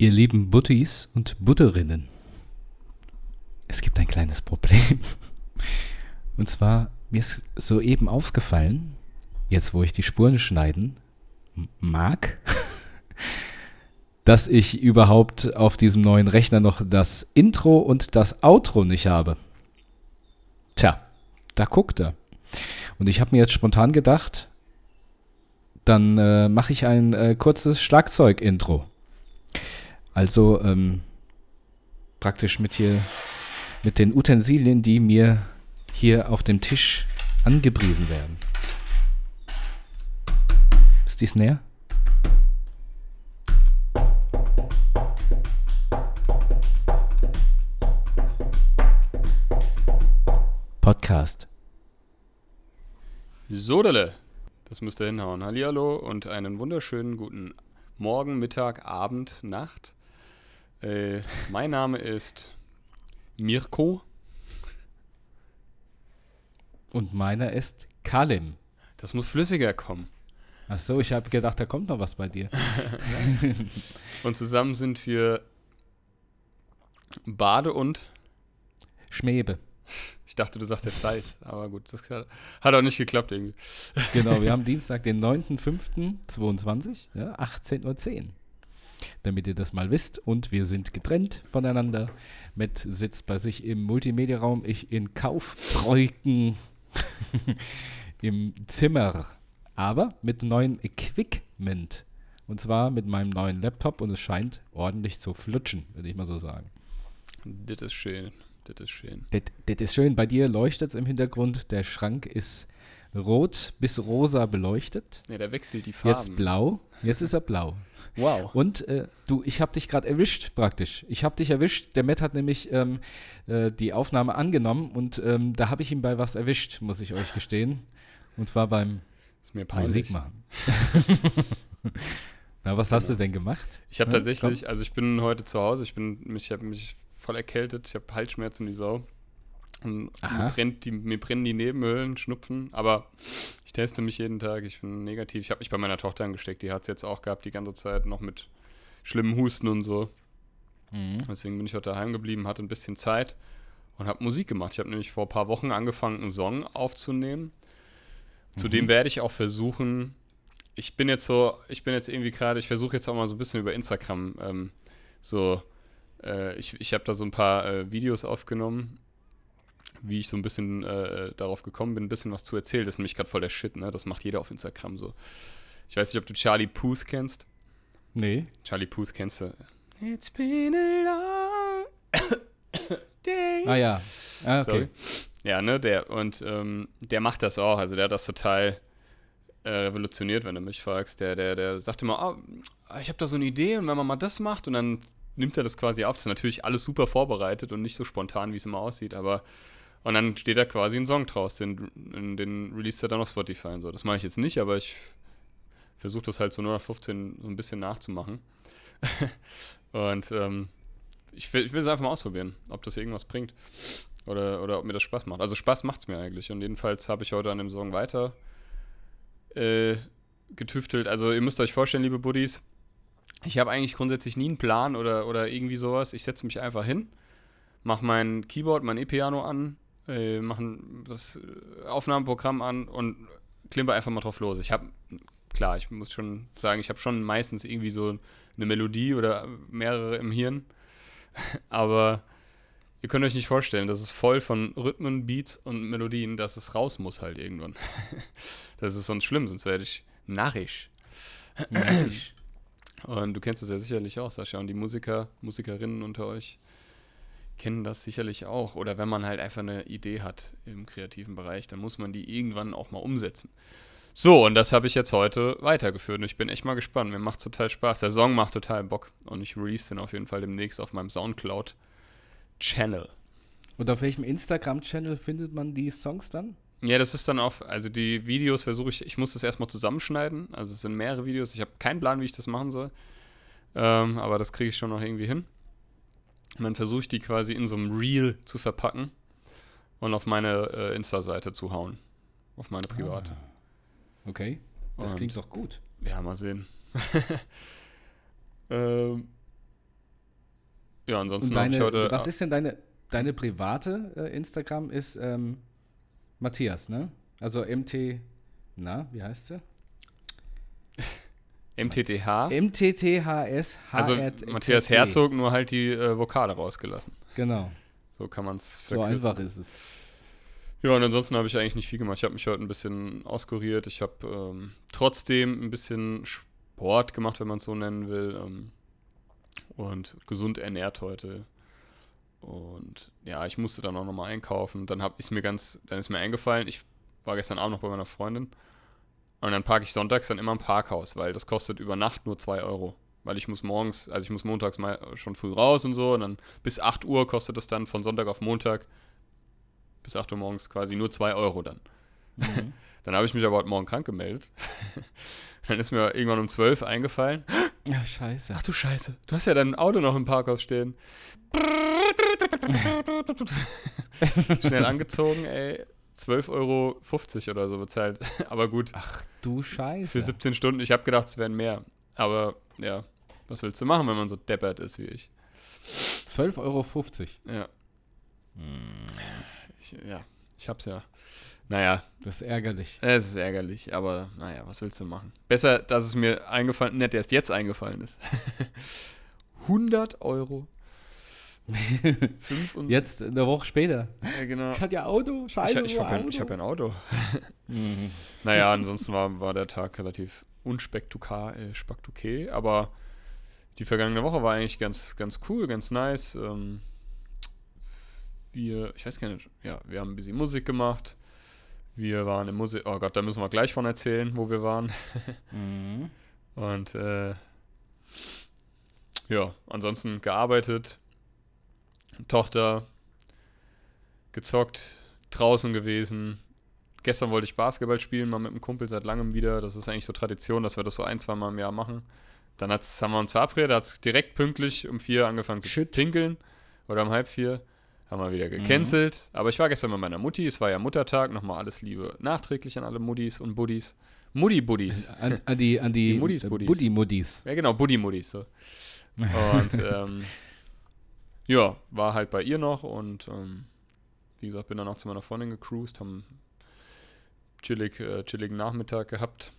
Ihr lieben Buttis und Butterinnen, es gibt ein kleines Problem. Und zwar, mir ist soeben aufgefallen, jetzt wo ich die Spuren schneiden mag, dass ich überhaupt auf diesem neuen Rechner noch das Intro und das Outro nicht habe. Tja, da guckt er. Und ich habe mir jetzt spontan gedacht, dann äh, mache ich ein äh, kurzes Schlagzeug-Intro. Also ähm, praktisch mit hier mit den Utensilien, die mir hier auf dem Tisch angepriesen werden. Ist dies näher? Podcast. Sodele. Das müsste hinhauen. Hallihallo und einen wunderschönen guten Morgen, Mittag, Abend, Nacht. Äh, mein Name ist Mirko. Und meiner ist Kalim. Das muss flüssiger kommen. Ach so, ich habe gedacht, da kommt noch was bei dir. und zusammen sind wir Bade und Schmebe. Ich dachte, du sagst jetzt Salz, aber gut, das hat auch nicht geklappt irgendwie. Genau, wir haben Dienstag, den 9.05.22, ja, 18.10 Uhr. Damit ihr das mal wisst. Und wir sind getrennt voneinander. Matt sitzt bei sich im Multimedia-Raum, ich in Kaufbräuken im Zimmer. Aber mit neuem Equipment. Und zwar mit meinem neuen Laptop und es scheint ordentlich zu flutschen, würde ich mal so sagen. Das ist schön. Das ist schön. Das, das ist schön. Bei dir leuchtet es im Hintergrund. Der Schrank ist rot bis rosa beleuchtet. Ja, der wechselt die Farben. Jetzt blau. Jetzt ist er blau. Wow. Und äh, du, ich habe dich gerade erwischt praktisch. Ich habe dich erwischt. Der Matt hat nämlich ähm, äh, die Aufnahme angenommen und ähm, da habe ich ihn bei was erwischt, muss ich euch gestehen. Und zwar beim Musik machen. Na, was genau. hast du denn gemacht? Ich habe tatsächlich, also ich bin heute zu Hause, ich bin mich, ich habe mich voll erkältet, ich habe Halsschmerzen wie Sau. Und mir, brennt die, mir brennen die Nebenhöhlen, Schnupfen, aber ich teste mich jeden Tag, ich bin negativ. Ich habe mich bei meiner Tochter angesteckt, die hat es jetzt auch gehabt, die ganze Zeit noch mit schlimmen Husten und so. Mhm. Deswegen bin ich heute daheim geblieben, hatte ein bisschen Zeit und habe Musik gemacht. Ich habe nämlich vor ein paar Wochen angefangen, einen Song aufzunehmen. Mhm. Zudem werde ich auch versuchen, ich bin jetzt so, ich bin jetzt irgendwie gerade, ich versuche jetzt auch mal so ein bisschen über Instagram ähm, so, äh, ich, ich habe da so ein paar äh, Videos aufgenommen wie ich so ein bisschen äh, darauf gekommen bin, ein bisschen was zu erzählen. Das ist nämlich gerade voll der Shit, ne? Das macht jeder auf Instagram so. Ich weiß nicht, ob du Charlie Puth kennst. Nee. Charlie Puth kennst du. It's been a long day. Ah ja. Ah, okay. Sorry. Ja, ne, der, und ähm, der macht das auch. Also der hat das total äh, revolutioniert, wenn du mich fragst. Der, der, der sagt immer, oh, ich habe da so eine Idee und wenn man mal das macht und dann nimmt er das quasi auf. Das ist natürlich alles super vorbereitet und nicht so spontan, wie es immer aussieht, aber und dann steht da quasi ein Song draus, den, den release er dann auf Spotify und so. Das mache ich jetzt nicht, aber ich versuche das halt so 015 so ein bisschen nachzumachen. und ähm, ich will, ich will es einfach mal ausprobieren, ob das irgendwas bringt. Oder, oder ob mir das Spaß macht. Also Spaß macht es mir eigentlich. Und jedenfalls habe ich heute an dem Song weiter äh, getüftelt. Also ihr müsst euch vorstellen, liebe Buddies, ich habe eigentlich grundsätzlich nie einen Plan oder, oder irgendwie sowas. Ich setze mich einfach hin, mache mein Keyboard, mein E-Piano an, äh, machen das äh, Aufnahmeprogramm an und klimper einfach mal drauf los. Ich habe, klar, ich muss schon sagen, ich habe schon meistens irgendwie so eine Melodie oder mehrere im Hirn, aber ihr könnt euch nicht vorstellen, das ist voll von Rhythmen, Beats und Melodien, dass es raus muss halt irgendwann. das ist sonst schlimm, sonst werde ich narrisch. narrisch. Und du kennst es ja sicherlich auch, Sascha, und die Musiker, Musikerinnen unter euch kennen das sicherlich auch. Oder wenn man halt einfach eine Idee hat im kreativen Bereich, dann muss man die irgendwann auch mal umsetzen. So, und das habe ich jetzt heute weitergeführt und ich bin echt mal gespannt. Mir macht total Spaß. Der Song macht total Bock und ich release den auf jeden Fall demnächst auf meinem Soundcloud-Channel. Und auf welchem Instagram-Channel findet man die Songs dann? Ja, das ist dann auch, also die Videos versuche ich, ich muss das erstmal zusammenschneiden. Also es sind mehrere Videos. Ich habe keinen Plan, wie ich das machen soll. Ähm, aber das kriege ich schon noch irgendwie hin. Und dann versuche ich die quasi in so einem Reel zu verpacken und auf meine äh, Insta-Seite zu hauen. Auf meine private. Ah, okay, das und, klingt doch gut. Ja, mal sehen. ähm, Ja, ansonsten habe ich heute. was ist denn deine, deine private äh, Instagram? Ist ähm, Matthias, ne? Also MT, na, wie heißt sie? MTTH. MTTHS Also Matthias Herzog, nur halt die äh, Vokale rausgelassen. Genau, So kann man es so einfach ist es. Ja, und ansonsten habe ich eigentlich nicht viel gemacht. Ich habe mich heute ein bisschen auskuriert. Ich habe ähm, trotzdem ein bisschen Sport gemacht, wenn man es so nennen will. Ähm, und gesund ernährt heute. Und ja, ich musste dann auch nochmal einkaufen. Dann hab, ist mir ganz, dann ist mir eingefallen, ich war gestern Abend noch bei meiner Freundin. Und dann parke ich sonntags dann immer im Parkhaus, weil das kostet über Nacht nur 2 Euro. Weil ich muss morgens, also ich muss montags mal schon früh raus und so. Und dann bis 8 Uhr kostet das dann von Sonntag auf Montag bis 8 Uhr morgens quasi nur 2 Euro dann. Mhm. Dann habe ich mich aber heute Morgen krank gemeldet. dann ist mir irgendwann um 12 eingefallen. Ja, scheiße. Ach du Scheiße, du hast ja dein Auto noch im Parkhaus stehen. Schnell angezogen, ey. 12,50 Euro oder so bezahlt. Aber gut, Du Scheiße. für 17 Stunden. Ich habe gedacht, es wären mehr. Aber ja, was willst du machen, wenn man so deppert ist wie ich? 12,50 Euro. Ja. Ich, ja, ich hab's ja. Naja, Das ist ärgerlich. es ist ärgerlich, aber naja, was willst du machen? Besser, dass es mir eingefallen, nicht erst jetzt eingefallen ist. 100 Euro. Fünf und, Jetzt eine Woche später. ja, genau. Ich hatte ja Auto, Ich, scheiße. ich habe ja, ich hab ja ein Auto. Naja, ansonsten war, war der Tag relativ unspektukar, äh, spektakulär, aber die vergangene Woche war eigentlich ganz, ganz cool, ganz nice. Ähm, wir, ich weiß gar nicht, ja, wir haben ein bisschen Musik gemacht. Wir waren im Musik, oh Gott, da müssen wir gleich von erzählen, wo wir waren. Mhm. Und äh, ja, ansonsten gearbeitet, Tochter, gezockt, draußen gewesen. Gestern wollte ich Basketball spielen, mal mit einem Kumpel seit langem wieder. Das ist eigentlich so Tradition, dass wir das so ein, zwei Mal im Jahr machen. Dann hat's, haben wir uns verabredet, hat es direkt pünktlich um vier angefangen zu Shit. pinkeln. Oder um halb vier. Haben wir wieder gecancelt. Aber ich war gestern bei meiner Mutti. Es war ja Muttertag. Nochmal alles Liebe nachträglich an alle Muttis und Buddies. Mutti-Buddies. An, an die, an die, Die Muddis, Buddis. Buddy-Muddis. Ja, genau, Buddy-Muddis. So. Und ähm, ja, war halt bei ihr noch und ähm, wie gesagt, bin dann auch zu meiner Freundin gecruised, haben chillig, äh, chilligen Nachmittag gehabt.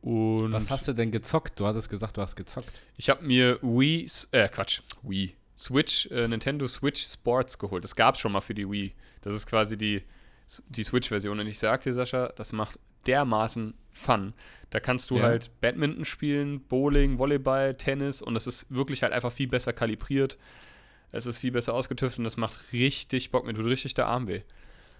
Und Was hast du denn gezockt? Du hattest gesagt, du hast gezockt. ich habe mir Wii, äh, Quatsch, Wii, Switch, äh, Nintendo Switch Sports geholt. Das gab es schon mal für die Wii. Das ist quasi die, die Switch-Version. Und ich sag dir, Sascha, das macht dermaßen Fun. Da kannst du Ja. halt Badminton spielen, Bowling, Volleyball, Tennis und das ist wirklich halt einfach viel besser kalibriert. Es ist viel besser ausgetüftelt und das macht richtig Bock. Mir tut richtig der Arm weh.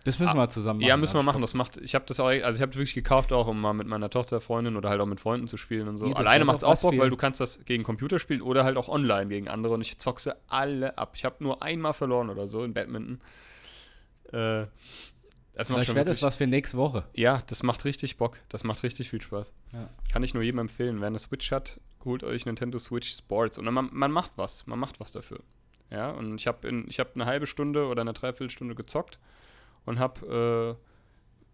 Das müssen wir zusammen machen. Ja, müssen wir machen. Das macht, ich habe das auch, also ich habe wirklich gekauft, auch um mal mit meiner Tochter, Freundin oder halt auch mit Freunden zu spielen und so. Das Alleine macht es auch Bock, für- weil du kannst das gegen Computer spielen oder halt auch online gegen andere und ich zock sie alle ab. Ich habe nur einmal verloren oder so in Badminton. Äh, das macht Vielleicht wäre das was für nächste Woche. Ja, das macht richtig Bock. Das macht richtig viel Spaß. Ja. Kann ich nur jedem empfehlen. Wer eine Switch hat, holt euch Nintendo Switch Sports. Und man, man macht was. Man macht was dafür. Ja, und ich habe hab eine halbe Stunde oder eine Dreiviertelstunde gezockt und habe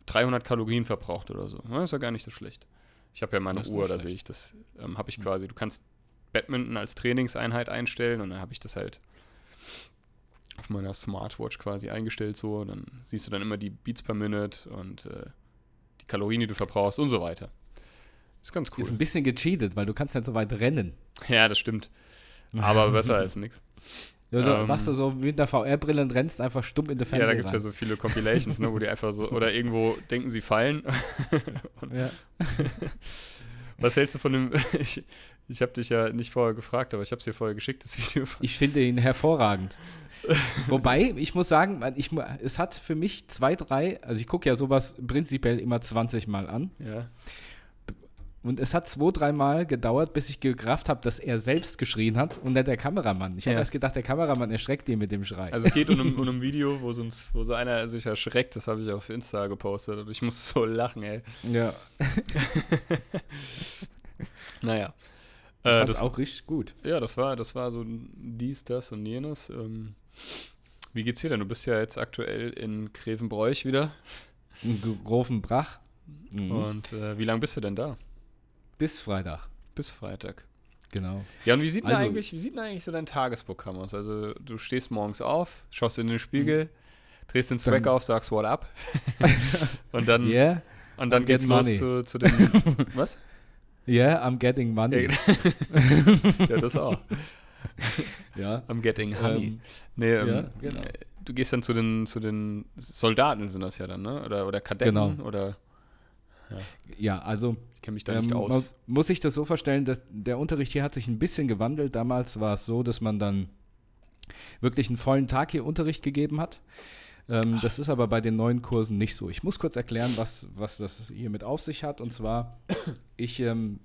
äh, 300 Kalorien verbraucht oder so. Ja, ist ja gar nicht so schlecht. Ich habe ja meine Das Uhr, da sehe ich das. Ähm, habe ich quasi, du kannst Badminton als Trainingseinheit einstellen und dann habe ich das halt auf meiner Smartwatch quasi eingestellt so. Und dann siehst du dann immer die Beats per Minute und äh, die Kalorien, die du verbrauchst und so weiter. Ist ganz cool. Ist ein bisschen gecheatet, weil du kannst nicht so weit rennen. Ja, das stimmt. Aber besser als nichts. Ja, du Ähm. machst du so mit einer VR-Brille und rennst einfach stumm in Ja, Fernseher da gibt es ja so viele Compilations, ne, wo die einfach so, oder irgendwo denken, sie fallen. Ja. Was hältst du von dem, ich, ich habe dich ja nicht vorher gefragt, aber ich habe es dir vorher geschickt, das Video. Ich finde ihn hervorragend. Wobei, ich muss sagen, ich, es hat für mich zwei, drei, also ich gucke ja sowas prinzipiell immer 20 Mal an. Ja. Und es hat zwei, dreimal gedauert, bis ich gerafft habe, dass er selbst geschrien hat und nicht der Kameramann. Ich habe Ja. erst gedacht, der Kameramann erschreckt ihn mit dem Schrei. Also es geht um, ein- um ein Video, wo, sonst, wo so einer sich erschreckt, das habe ich auf Insta gepostet und ich muss so lachen, ey. ja, Naja. ich Äh, das, auch richtig gut. ja, das war, das war so dies, das und jenes. Ähm, wie geht's dir denn? Du bist ja jetzt aktuell in Grevenbroich wieder. Ein grofen Brach. Mhm. Und äh, wie lange bist du denn da? Bis Freitag. Bis Freitag. Genau. Ja, und wie sieht, denn Also- eigentlich, wie sieht denn eigentlich so dein Tagesprogramm aus? Also, du stehst morgens auf, schaust in den Spiegel, drehst den Swag auf, sagst What up? und dann, Yeah, und dann I'm geht's los zu, zu dem. was? yeah, I'm getting money. ja, das auch. Ja. I'm getting honey. Ähm, nee, ähm, ja, genau. äh, du gehst dann zu den, zu den Soldaten, sind das ja dann, ne? Oder, oder Kadetten? Genau. Oder ja, also ich kenne mich da ähm, nicht aus. Muss, muss ich das so vorstellen, dass der Unterricht hier hat sich ein bisschen gewandelt. Damals war es so, dass man dann wirklich einen vollen Tag hier Unterricht gegeben hat. Ähm, das ist aber bei den neuen Kursen nicht so. Ich muss kurz erklären, was, was das hier mit auf sich hat. Und zwar, ich ähm,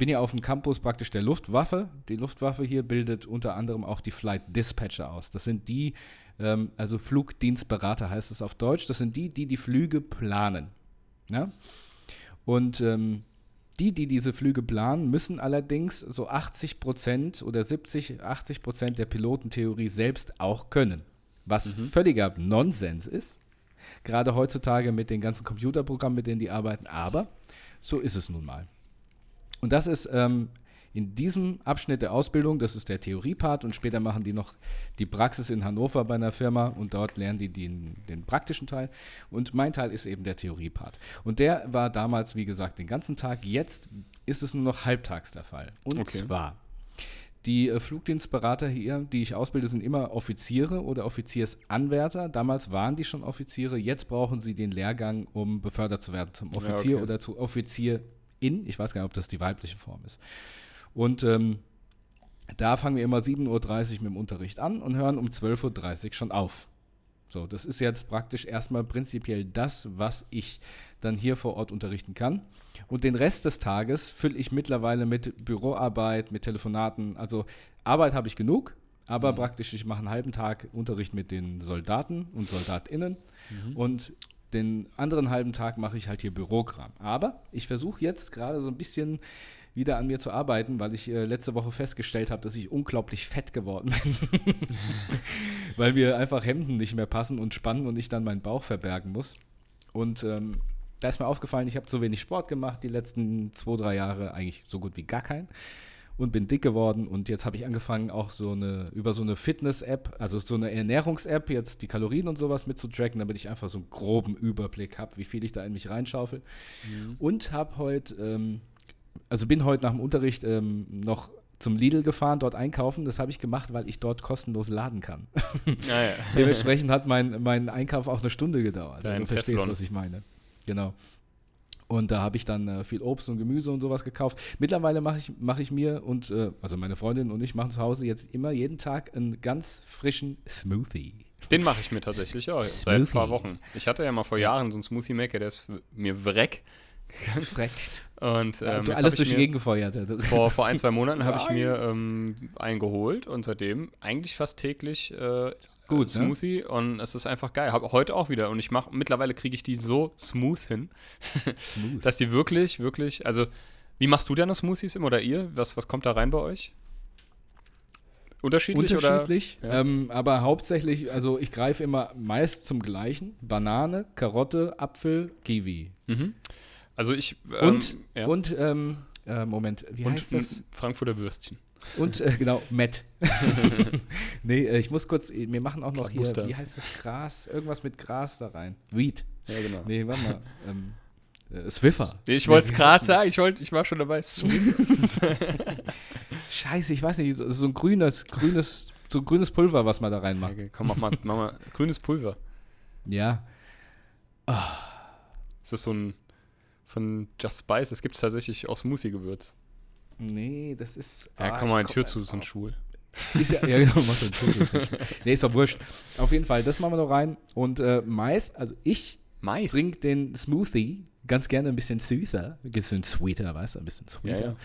bin ja auf dem Campus praktisch der Luftwaffe. Die Luftwaffe hier bildet unter anderem auch die Flight Dispatcher aus. Das sind die, ähm, also Flugdienstberater heißt es auf Deutsch. Das sind die, die die Flüge planen. Ja? Und ähm, die, die diese Flüge planen, müssen allerdings so 80 Prozent oder 70, 80 Prozent der Pilotentheorie selbst auch können. Was völliger Nonsens ist. Gerade heutzutage mit den ganzen Computerprogrammen, mit denen die arbeiten. Aber so ist es nun mal. Und das ist ähm, in diesem Abschnitt der Ausbildung, das ist der Theoriepart und später machen die noch die Praxis in Hannover bei einer Firma und dort lernen die den, den praktischen Teil. Und mein Teil ist eben der Theoriepart. Und der war damals, wie gesagt, den ganzen Tag. Jetzt ist es nur noch halbtags der Fall. Und Okay. zwar, die äh, Flugdienstberater hier, die ich ausbilde, sind immer Offiziere oder Offiziersanwärter. Damals waren die schon Offiziere. Jetzt brauchen sie den Lehrgang, um befördert zu werden zum Offizier okay. oder zu Offizierin. Ich weiß gar nicht, ob das die weibliche Form ist. Und ähm, da fangen wir immer 7.30 Uhr mit dem Unterricht an und hören um 12.30 Uhr schon auf. So, das ist jetzt praktisch erstmal prinzipiell das, was ich dann hier vor Ort unterrichten kann. Und den Rest des Tages fülle ich mittlerweile mit Büroarbeit, mit Telefonaten. Also Arbeit habe ich genug, aber praktisch ich mache einen halben Tag Unterricht mit den Soldaten und Soldatinnen und den anderen halben Tag mache ich halt hier Bürokram. Aber ich versuche jetzt gerade so ein bisschen wieder an mir zu arbeiten, weil ich äh, letzte Woche festgestellt habe, dass ich unglaublich fett geworden bin. weil mir einfach Hemden nicht mehr passen und spannen und ich dann meinen Bauch verbergen muss. Und ähm, da ist mir aufgefallen, ich habe zu wenig Sport gemacht die letzten zwei, drei Jahre, eigentlich so gut wie gar keinen. Und bin dick geworden und jetzt habe ich angefangen, auch so eine, über so eine Fitness-App, also so eine Ernährungs-App, jetzt die Kalorien und sowas mitzutracken, damit ich einfach so einen groben Überblick habe, wie viel ich da in mich reinschaufel. Und habe heute, ähm, also bin heute nach dem Unterricht ähm, noch zum Lidl gefahren, dort einkaufen. Das habe ich gemacht, weil ich dort kostenlos laden kann. Naja. Dementsprechend hat mein, mein Einkauf auch eine Stunde gedauert. Dein du verstehst, was ich meine. Genau. Und da habe ich dann äh, viel Obst und Gemüse und sowas gekauft. Mittlerweile mache ich, mach ich mir und, äh, also meine Freundin und ich machen zu Hause jetzt immer jeden Tag einen ganz frischen Smoothie. Den mache ich mir tatsächlich auch jetzt seit ein paar Smoothie. Wochen. Ich hatte ja mal vor Jahren so einen Smoothie Maker, der ist mir wreck. Freckt. Und ähm, du jetzt alles durch die Gegend gefeuert. Vor, vor ein, zwei Monaten habe ich mir ähm, einen geholt und seitdem eigentlich fast täglich äh, Gut, äh, Smoothie und es ist einfach geil. Habe heute auch wieder und ich mache mittlerweile kriege ich die so smooth hin, Smooth. dass die wirklich, wirklich, also wie machst du deine Smoothies immer oder ihr? Was, was kommt da rein bei euch? Unterschiedlich, Unterschiedlich, Ja. ähm, aber hauptsächlich, also ich greife immer meist zum gleichen. Banane, Karotte, Apfel, Kiwi. Mhm. Also ich ähm, Und, ja. und ähm, äh, Moment, wie und heißt das? Frankfurter Würstchen. Und äh, genau, Matt. nee, äh, ich muss kurz, wir machen auch noch hier, Muster. wie heißt das Gras? Irgendwas mit Gras da rein. Weed. Ja, genau. Nee, warte mal. ähm, äh, Swiffer. Ich wollte es gerade sagen, ich, wollt, ich war schon dabei. Scheiße, ich weiß nicht, so, so ein grünes, grünes, so ein grünes Pulver, was man da reinmacht. Okay, komm, mach mal, mach mal grünes Pulver. Ja. Ist das so ein von Just Spice? Das gibt es tatsächlich aus Smoothie-Gewürz. Nee, das ist. Ja, ah, komm ich mal, komm Tür da zu, ist ein. Schwul. Ist ja, ja genau, mach so ein Tür zu. Nee, ist doch wurscht. Auf jeden Fall, das machen wir noch rein. Und äh, meist, also ich Mais. trinke den Smoothie ganz gerne ein bisschen süßer, ein bisschen sweeter, weißt du, ein bisschen sweeter. Ja, ja.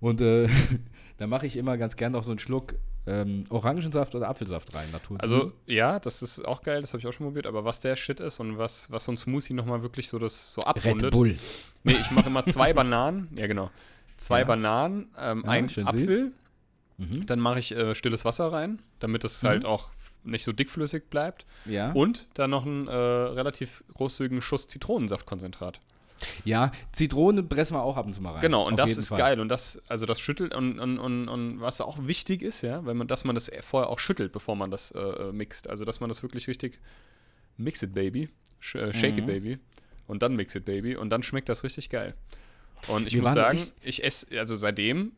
Und äh, da mache ich immer ganz gerne noch so einen Schluck ähm, Orangensaft oder Apfelsaft rein, Natur. Also, ja, das ist auch geil, das habe ich auch schon probiert, aber was der Shit ist und was, was so ein Smoothie nochmal wirklich so das so Red abrundet. Bull. Nee, ich mache immer zwei Bananen, ja genau. Zwei Ja. Bananen, ähm, Ja, ein Apfel, Mhm. dann mache ich äh, stilles Wasser rein, damit es Mhm. halt auch nicht so dickflüssig bleibt. Ja. Und dann noch einen äh, relativ großzügigen Schuss Zitronensaftkonzentrat. Ja, Zitrone pressen wir auch ab und zu mal rein. Genau, und Auf das ist Fall. geil. Und das, also das schüttelt und, und, und, und was auch wichtig ist, ja, wenn man, dass man das vorher auch schüttelt, bevor man das äh, mixt. Also dass man das wirklich richtig mix it, baby. Sh äh, shake it, Mhm. baby. Und dann mix it, baby. Und dann schmeckt das richtig geil. Und ich Wir muss sagen, ich esse, also seitdem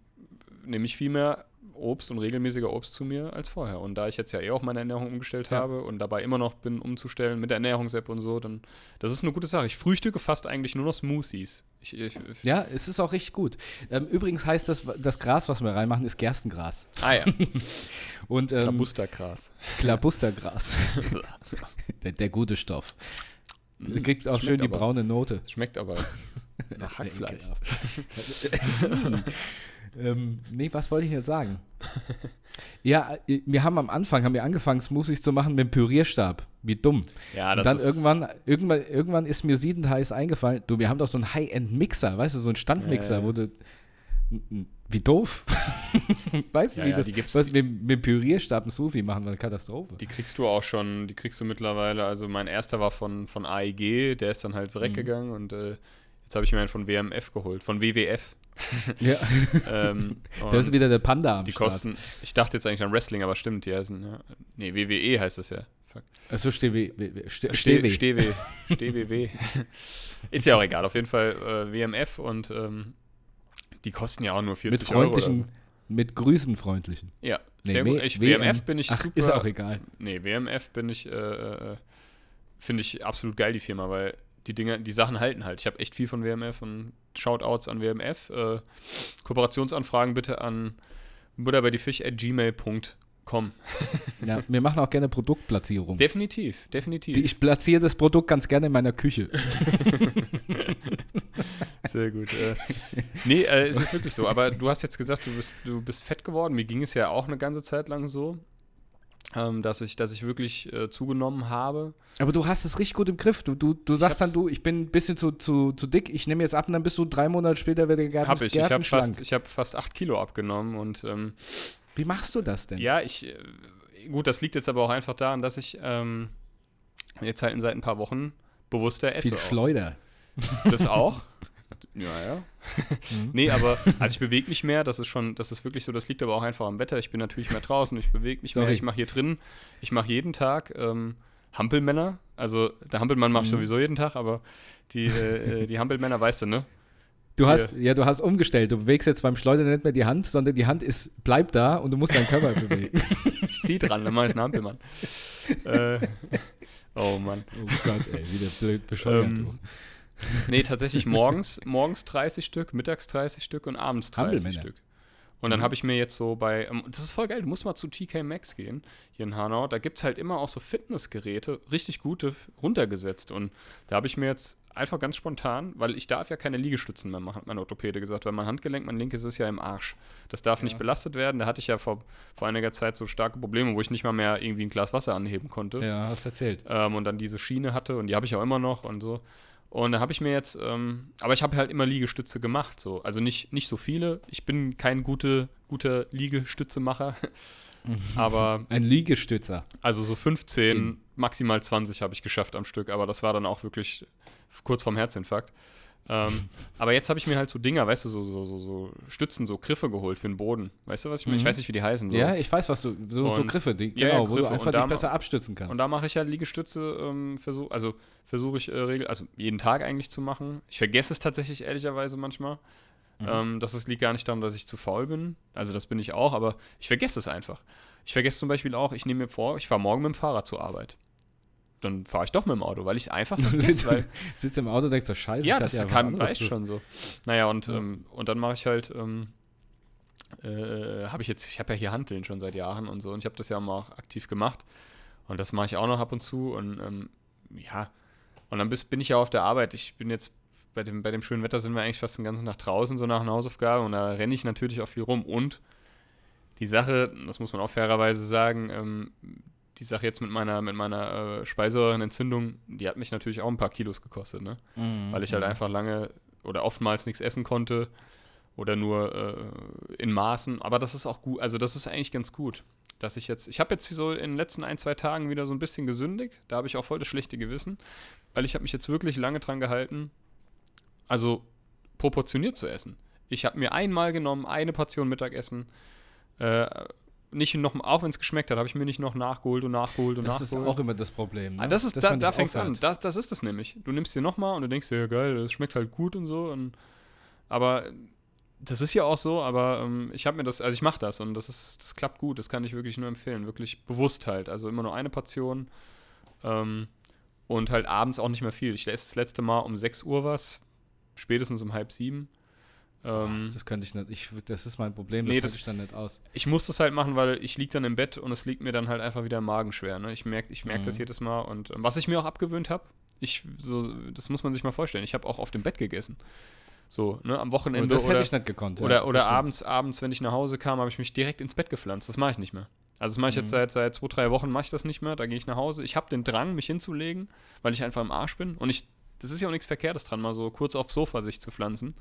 nehme ich viel mehr Obst und regelmäßiger Obst zu mir als vorher. Und da ich jetzt ja eh auch meine Ernährung umgestellt Ja. habe und dabei immer noch bin umzustellen mit der Ernährungs-App und so, dann das ist eine gute Sache. Ich frühstücke fast eigentlich nur noch Smoothies. Ich, ich, Ja, es ist auch richtig gut. Ähm, übrigens heißt das, das Gras, was wir reinmachen, ist Gerstengras. ah ja, Und ähm, Klabustergras. Klabustergras. der, der gute Stoff. Mm, Kriegt auch schön die aber- braune Note. Schmeckt aber nach Hackfleisch. Ekelhaft. ähm, nee, was wollte ich jetzt sagen? ja, äh, wir haben am Anfang, haben wir angefangen, Smoothies zu machen mit dem Pürierstab. Wie dumm. Ja, Und das dann ist, irgendwann, irgendwann, irgendwann ist mir siedend heiß eingefallen, du, wir haben doch so einen High-End-Mixer, weißt du, so einen Standmixer, ja. wo du. Wie doof. weißt du, Ja, wie ja, das die gibt's- was mit dem Pürierstab einen Smoothie machen, war eine Katastrophe. Die kriegst du auch schon, die kriegst du mittlerweile. Also mein erster war von, von AEG, der ist dann halt weggegangen und äh, jetzt habe ich mir einen von WMF geholt, von WWF. ja, ähm, da ist wieder der Panda am Die Start. kosten, ich dachte jetzt eigentlich an Wrestling, aber stimmt, die heißen, ja. Nee, WWE heißt das ja. Fuck. Achso, Stehweh. Ste Steh- Stehweh. Stehweh. Stehweh. Ist ja auch egal, auf jeden Fall äh, WMF und ähm, die kosten ja auch nur 40 Mit Euro. Freundlichen, so. mit Grüßen freundlichen. Ja, Nee, sehr gut. Ich, WM. WMF bin ich Ach, super. ist auch egal. Nee, WMF bin ich, äh, äh, finde ich absolut geil, die Firma, weil die Dinge, die Sachen halten halt. Ich habe echt viel von WMF und Shoutouts an WMF. Äh, Kooperationsanfragen bitte an butterbeidefisch.gmail.com. Ja, wir machen auch gerne Produktplatzierung. Definitiv, definitiv. Ich platziere das Produkt ganz gerne in meiner Küche. Sehr gut. Äh, nee, äh, es ist wirklich so. Aber du hast jetzt gesagt, du bist, du bist fett geworden. Mir ging es ja auch eine ganze Zeit lang so, ähm, dass, ich, dass ich wirklich äh, zugenommen habe. Aber du hast es richtig gut im Griff. Du, du, du sagst dann, du, ich bin ein bisschen zu, zu, zu dick, ich nehme jetzt ab und dann bist du drei Monate später wieder gärten, Habe ich. Ich habe fast, ich hab fast acht Kilo abgenommen und ähm, Wie machst du das denn? Ja, ich, äh, gut, das liegt jetzt aber auch einfach daran, dass ich ähm, jetzt halt seit ein paar Wochen bewusster esse. Viel auch. Schleuder. Das auch. Ja, ja. Mhm. Nee, aber also ich bewege mich mehr, das ist schon, das ist wirklich so, das liegt aber auch einfach am Wetter. Ich bin natürlich mehr draußen, ich bewege mich mehr, Sorry. ich mache hier drin, ich mache jeden Tag ähm, Hampelmänner. Also der Hampelmann mache ich Mhm. sowieso jeden Tag, aber die, äh, äh, die Hampelmänner, weißt du, ne? Du hast, ja, du hast umgestellt. Du bewegst jetzt beim Schleudern nicht mehr die Hand, sondern die Hand ist, bleibt da und du musst deinen Körper bewegen. Ich zieh dran, dann mache ich einen Hampelmann. äh, oh Mann. Oh Gott, ey, wieder blöd bescheuert. Ähm, du. Nee, tatsächlich morgens, morgens 30 Stück, mittags 30 Stück und abends 30 Hampelmänner. Stück. Und dann Mhm. habe ich mir jetzt so bei, ähm, das ist voll geil, du musst mal zu TK Maxx gehen, hier in Hanau. Da gibt es halt immer auch so Fitnessgeräte, richtig gute, runtergesetzt. Und da habe ich mir jetzt einfach ganz spontan, weil ich darf ja keine Liegestützen mehr machen, hat mein Orthopäde gesagt, weil mein Handgelenk, mein linkes ist ja im Arsch. Das darf nicht Ja. belastet werden. Da hatte ich ja vor, vor einiger Zeit so starke Probleme, wo ich nicht mal mehr irgendwie ein Glas Wasser anheben konnte Ja, hast erzählt. ähm, und dann diese Schiene hatte und die habe ich auch immer noch und so. Und da habe ich mir jetzt, ähm, aber ich habe halt immer Liegestütze gemacht, so. Also nicht, nicht so viele. Ich bin kein gute, guter Liegestützemacher, aber Ein Liegestützer. also so 15, In- maximal 20 habe ich geschafft am Stück, aber das war dann auch wirklich kurz vorm Herzinfarkt. Ähm, aber jetzt habe ich mir halt so Dinger, weißt du, so, so, so, so Stützen, so Griffe geholt für den Boden. Weißt du, was ich meine? Ich Mhm. weiß nicht, wie die heißen. So. Ja, ich weiß, was du. So, so Und- Griffe, die, Ja, ja, genau, wo Griffe. du einfach dich besser abstützen kannst. Und da mache ich halt Liegestütze, ähm, versuch, also versuche ich äh, regel, also jeden Tag eigentlich zu machen. Ich vergesse es tatsächlich ehrlicherweise manchmal. Mhm. Ähm, das ist, liegt gar nicht daran, dass ich zu faul bin. Also das bin ich auch, aber ich vergesse es einfach. Ich vergesse zum Beispiel auch, ich nehme mir vor, ich fahre morgen mit dem Fahrrad zur Arbeit. Dann fahre ich doch mit dem Auto, weil ich einfach vergesse. weil, Sitzt im Auto und denkst, so, scheiße, ja, das kann, was anderes weiß schon so. Naja, und, Ja. ähm, und dann mache ich halt, ähm, äh, habe ich jetzt, ich habe ja hier Hanteln schon seit Jahren und so und ich habe das ja mal auch aktiv gemacht und das mache ich auch noch ab und zu und ähm, ja, und dann bis, bin ich ja auf der Arbeit. Ich bin jetzt bei dem, bei dem schönen Wetter sind wir eigentlich fast den ganzen Tag draußen, so nach einer Hausaufgabe und da renne ich natürlich auch viel rum und die Sache, das muss man auch fairerweise sagen, ähm, die Sache jetzt mit meiner, mit meiner äh, Speiseröhrenentzündung, die hat mich natürlich auch ein paar Kilos gekostet, ne? Mhm. weil ich halt Mhm. einfach lange oder oftmals nichts essen konnte oder nur äh, in Maßen. Aber das ist auch gut, also das ist eigentlich ganz gut, dass ich jetzt, ich habe jetzt so in den letzten ein, zwei Tagen wieder so ein bisschen gesündigt. Da habe ich auch voll das schlechte Gewissen, weil ich habe mich jetzt wirklich lange dran gehalten, also proportioniert zu essen. Ich habe mir einmal genommen, eine Portion Mittagessen. Äh, nicht noch, auch wenn es geschmeckt hat, habe ich mir nicht noch nachgeholt und nachgeholt und Das nachgeholt. ist auch immer das Problem. Ne? Ah, das ist, Dass da, da fängt es an. aufhört. Das, das ist es nämlich. Du nimmst dir nochmal und du denkst dir, ja geil, das schmeckt halt gut und so. Und, aber das ist ja auch so, aber ähm, ich habe mir das, also ich mache das und das ist, das klappt gut, das kann ich wirklich nur empfehlen. Wirklich bewusst halt. Also immer nur eine Portion. Ähm, und halt abends auch nicht mehr viel. Ich esse das letzte Mal um 6 Uhr was, spätestens um halb sieben. Ähm, Das könnte ich nicht. Ich, das ist mein Problem. Das Nee, das- ich dann nicht aus. ich muss das halt machen, weil ich liege dann im Bett und es liegt mir dann halt einfach wieder im Magen schwer. Ne? Ich merke ich merk das Mhm. jedes Mal. Und ähm, was ich mir auch abgewöhnt habe, ich, so, das muss man sich mal vorstellen, ich habe auch auf dem Bett gegessen. So, ne, am Wochenende das hätte oder, ich nicht gekonnt. oder, ja, oder das abends, abends, wenn ich nach Hause kam, habe ich mich direkt ins Bett gepflanzt. Das mache ich nicht mehr. Also das mache ich jetzt Mhm. seit, seit zwei, drei Wochen, mache ich das nicht mehr. Da gehe ich nach Hause. Ich habe den Drang, mich hinzulegen, weil ich einfach im Arsch bin. Und ich, das ist ja auch nichts Verkehrtes dran, mal so kurz aufs Sofa sich zu pflanzen.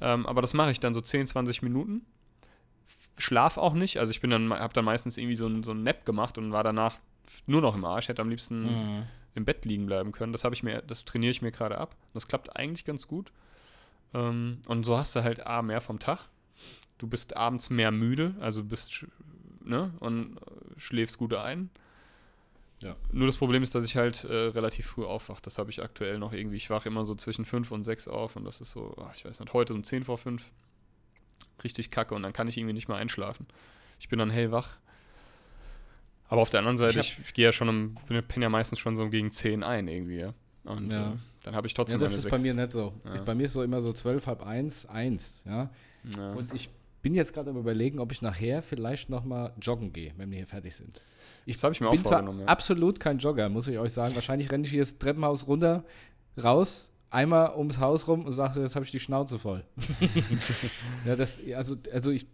Ähm, aber das mache ich dann so 10, 20 Minuten. Schlaf auch nicht. Also ich bin dann, habe dann meistens irgendwie so ein, so ein Nap gemacht und war danach nur noch im Arsch. Hätte am liebsten Mhm. im Bett liegen bleiben können. Das habe ich mir, das trainiere ich mir gerade ab. Und das klappt eigentlich ganz gut. Ähm, und so hast du halt A, mehr vom Tag. Du bist abends mehr müde, also bist, ne, und äh, schläfst gut ein. Ja. Nur das Problem ist, dass ich halt äh, relativ früh aufwache. Das habe ich aktuell noch irgendwie. Ich wache immer so zwischen 5 und 6 auf und das ist so, ah, ich weiß nicht, heute um 10 vor 5. Richtig kacke und dann kann ich irgendwie nicht mehr einschlafen. Ich bin dann hellwach. Aber auf der anderen Seite, Ich ich, gehe ja schon um, bin, ja meistens schon so gegen 10 ein irgendwie, ja. Und Ja. Äh, dann habe ich Ja, trotzdem das meine ist sechs. bei mir nicht so. Ja. Ich, bei mir ist so immer so zwölf, halb eins, eins, ja. Ja. Und ich bin jetzt gerade am überlegen, ob ich nachher vielleicht noch mal joggen gehe, wenn wir hier fertig sind. Ich das habe ich mir auch bin zwar vorgenommen, ja. absolut kein Jogger, muss ich euch sagen. Wahrscheinlich renne ich hier das Treppenhaus runter, raus, einmal ums Haus rum und sage, jetzt habe ich die Schnauze voll. ja, das, also, also ich,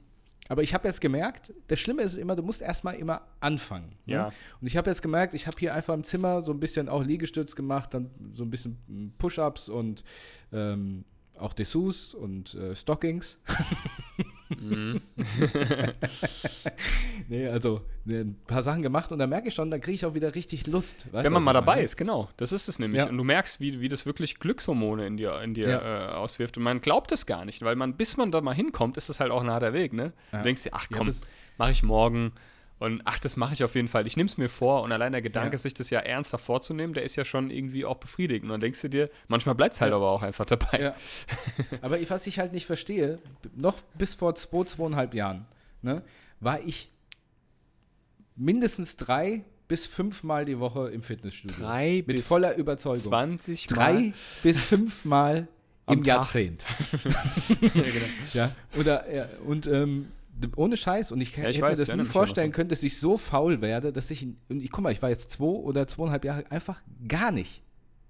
aber ich habe jetzt gemerkt, das Schlimme ist immer, du musst erstmal immer anfangen. ne? Ja. Und ich habe jetzt gemerkt, ich habe hier einfach im Zimmer so ein bisschen auch Liegestütz gemacht, dann so ein bisschen Push-Ups und ähm, auch Dessous und äh, Stockings. Mhm. nee, also ne, ein paar Sachen gemacht und da merke ich schon, da kriege ich auch wieder richtig Lust. Wenn man mal dabei meine? ist, genau. Das ist es nämlich. Ja. Und du merkst, wie, wie das wirklich Glückshormone in dir, in dir Ja. äh, auswirft. Und man glaubt es gar nicht, weil man, bis man da mal hinkommt, ist das halt auch ein harter Weg, ne? Ja. Du denkst dir, ach Ja, komm, bis- mache ich morgen. Und ach, das mache ich auf jeden Fall. Ich nehme es mir vor. Und allein der Gedanke, Ja. sich das ja ernsthaft vorzunehmen, der ist ja schon irgendwie auch befriedigend. Und dann denkst du dir, manchmal bleibt es halt Ja. aber auch einfach dabei. Ja. Aber was ich halt nicht verstehe, noch bis vor zwei, zweieinhalb Jahren, ne, war ich mindestens drei bis fünfmal die Woche im Fitnessstudio. Drei Mit bis voller Überzeugung. 20 Drei Mal. bis fünfmal im Tag. Jahrzehnt. ja, genau. Ja. Oder, ja, und ähm, ohne Scheiß, und ich, Ja, ich hätte weiß, mir ich das nie vorstellen können, dass ich so faul werde, dass ich, und ich guck mal, ich war jetzt zwei oder zweieinhalb Jahre einfach gar nicht.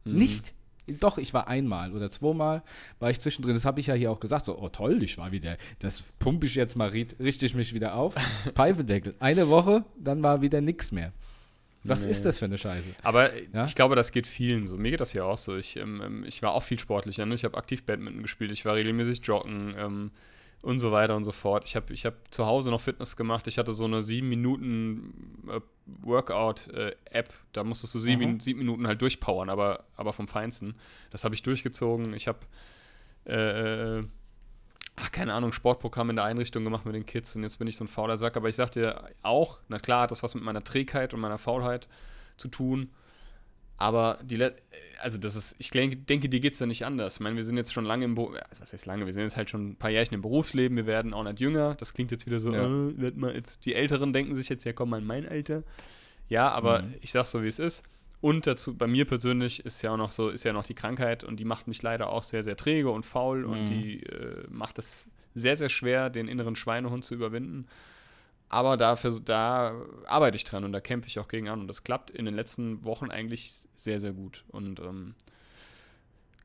Mhm. Nicht. Doch, ich war einmal oder zweimal, war ich zwischendrin. Das habe ich ja hier auch gesagt. So, oh toll, ich war wieder. Das pumpe ich jetzt mal ri- richtig mich wieder auf. Pfeifendeckel. Eine Woche, dann war wieder nichts mehr. Was Nee. ist das für eine Scheiße? Aber Ja? ich glaube, das geht vielen so. Mir geht das ja auch so. Ich, ähm, ähm, ich war auch viel sportlicher. Ne? Ich habe aktiv Badminton gespielt. Ich war regelmäßig joggen ähm, und so weiter und so fort. Ich habe ich hab zu Hause noch Fitness gemacht. Ich hatte so eine 7 Minuten äh, Workout-App. da musstest du sieben, Mhm. Sieben Minuten halt durchpowern, aber, aber vom Feinsten. Das habe ich durchgezogen. Ich habe äh, äh, ach, keine Ahnung, Sportprogramm in der Einrichtung gemacht mit den Kids und jetzt bin ich so ein fauler Sack. Aber ich sag dir auch, na klar hat das was mit meiner Trägheit und meiner Faulheit zu tun. Aber die, Le- also das ist, ich denke, dir geht es da nicht anders. Ich meine, wir sind jetzt schon lange im Beruf, also was heißt lange, wir sind jetzt halt schon ein paar Jährchen im Berufsleben, wir werden auch nicht jünger. Das klingt jetzt wieder so, Ja. äh, wird mal jetzt, die Älteren denken sich jetzt, ja komm mal in mein Alter. Ja, aber Mhm. ich sag's so, wie es ist. Und dazu, bei mir persönlich ist ja auch noch so, ist ja noch die Krankheit und die macht mich leider auch sehr, sehr träge und faul und Mhm. die äh, macht es sehr, sehr schwer, den inneren Schweinehund zu überwinden. Aber dafür, da arbeite ich dran und da kämpfe ich auch gegen an. Und das klappt in den letzten Wochen eigentlich sehr, sehr gut. Und ähm,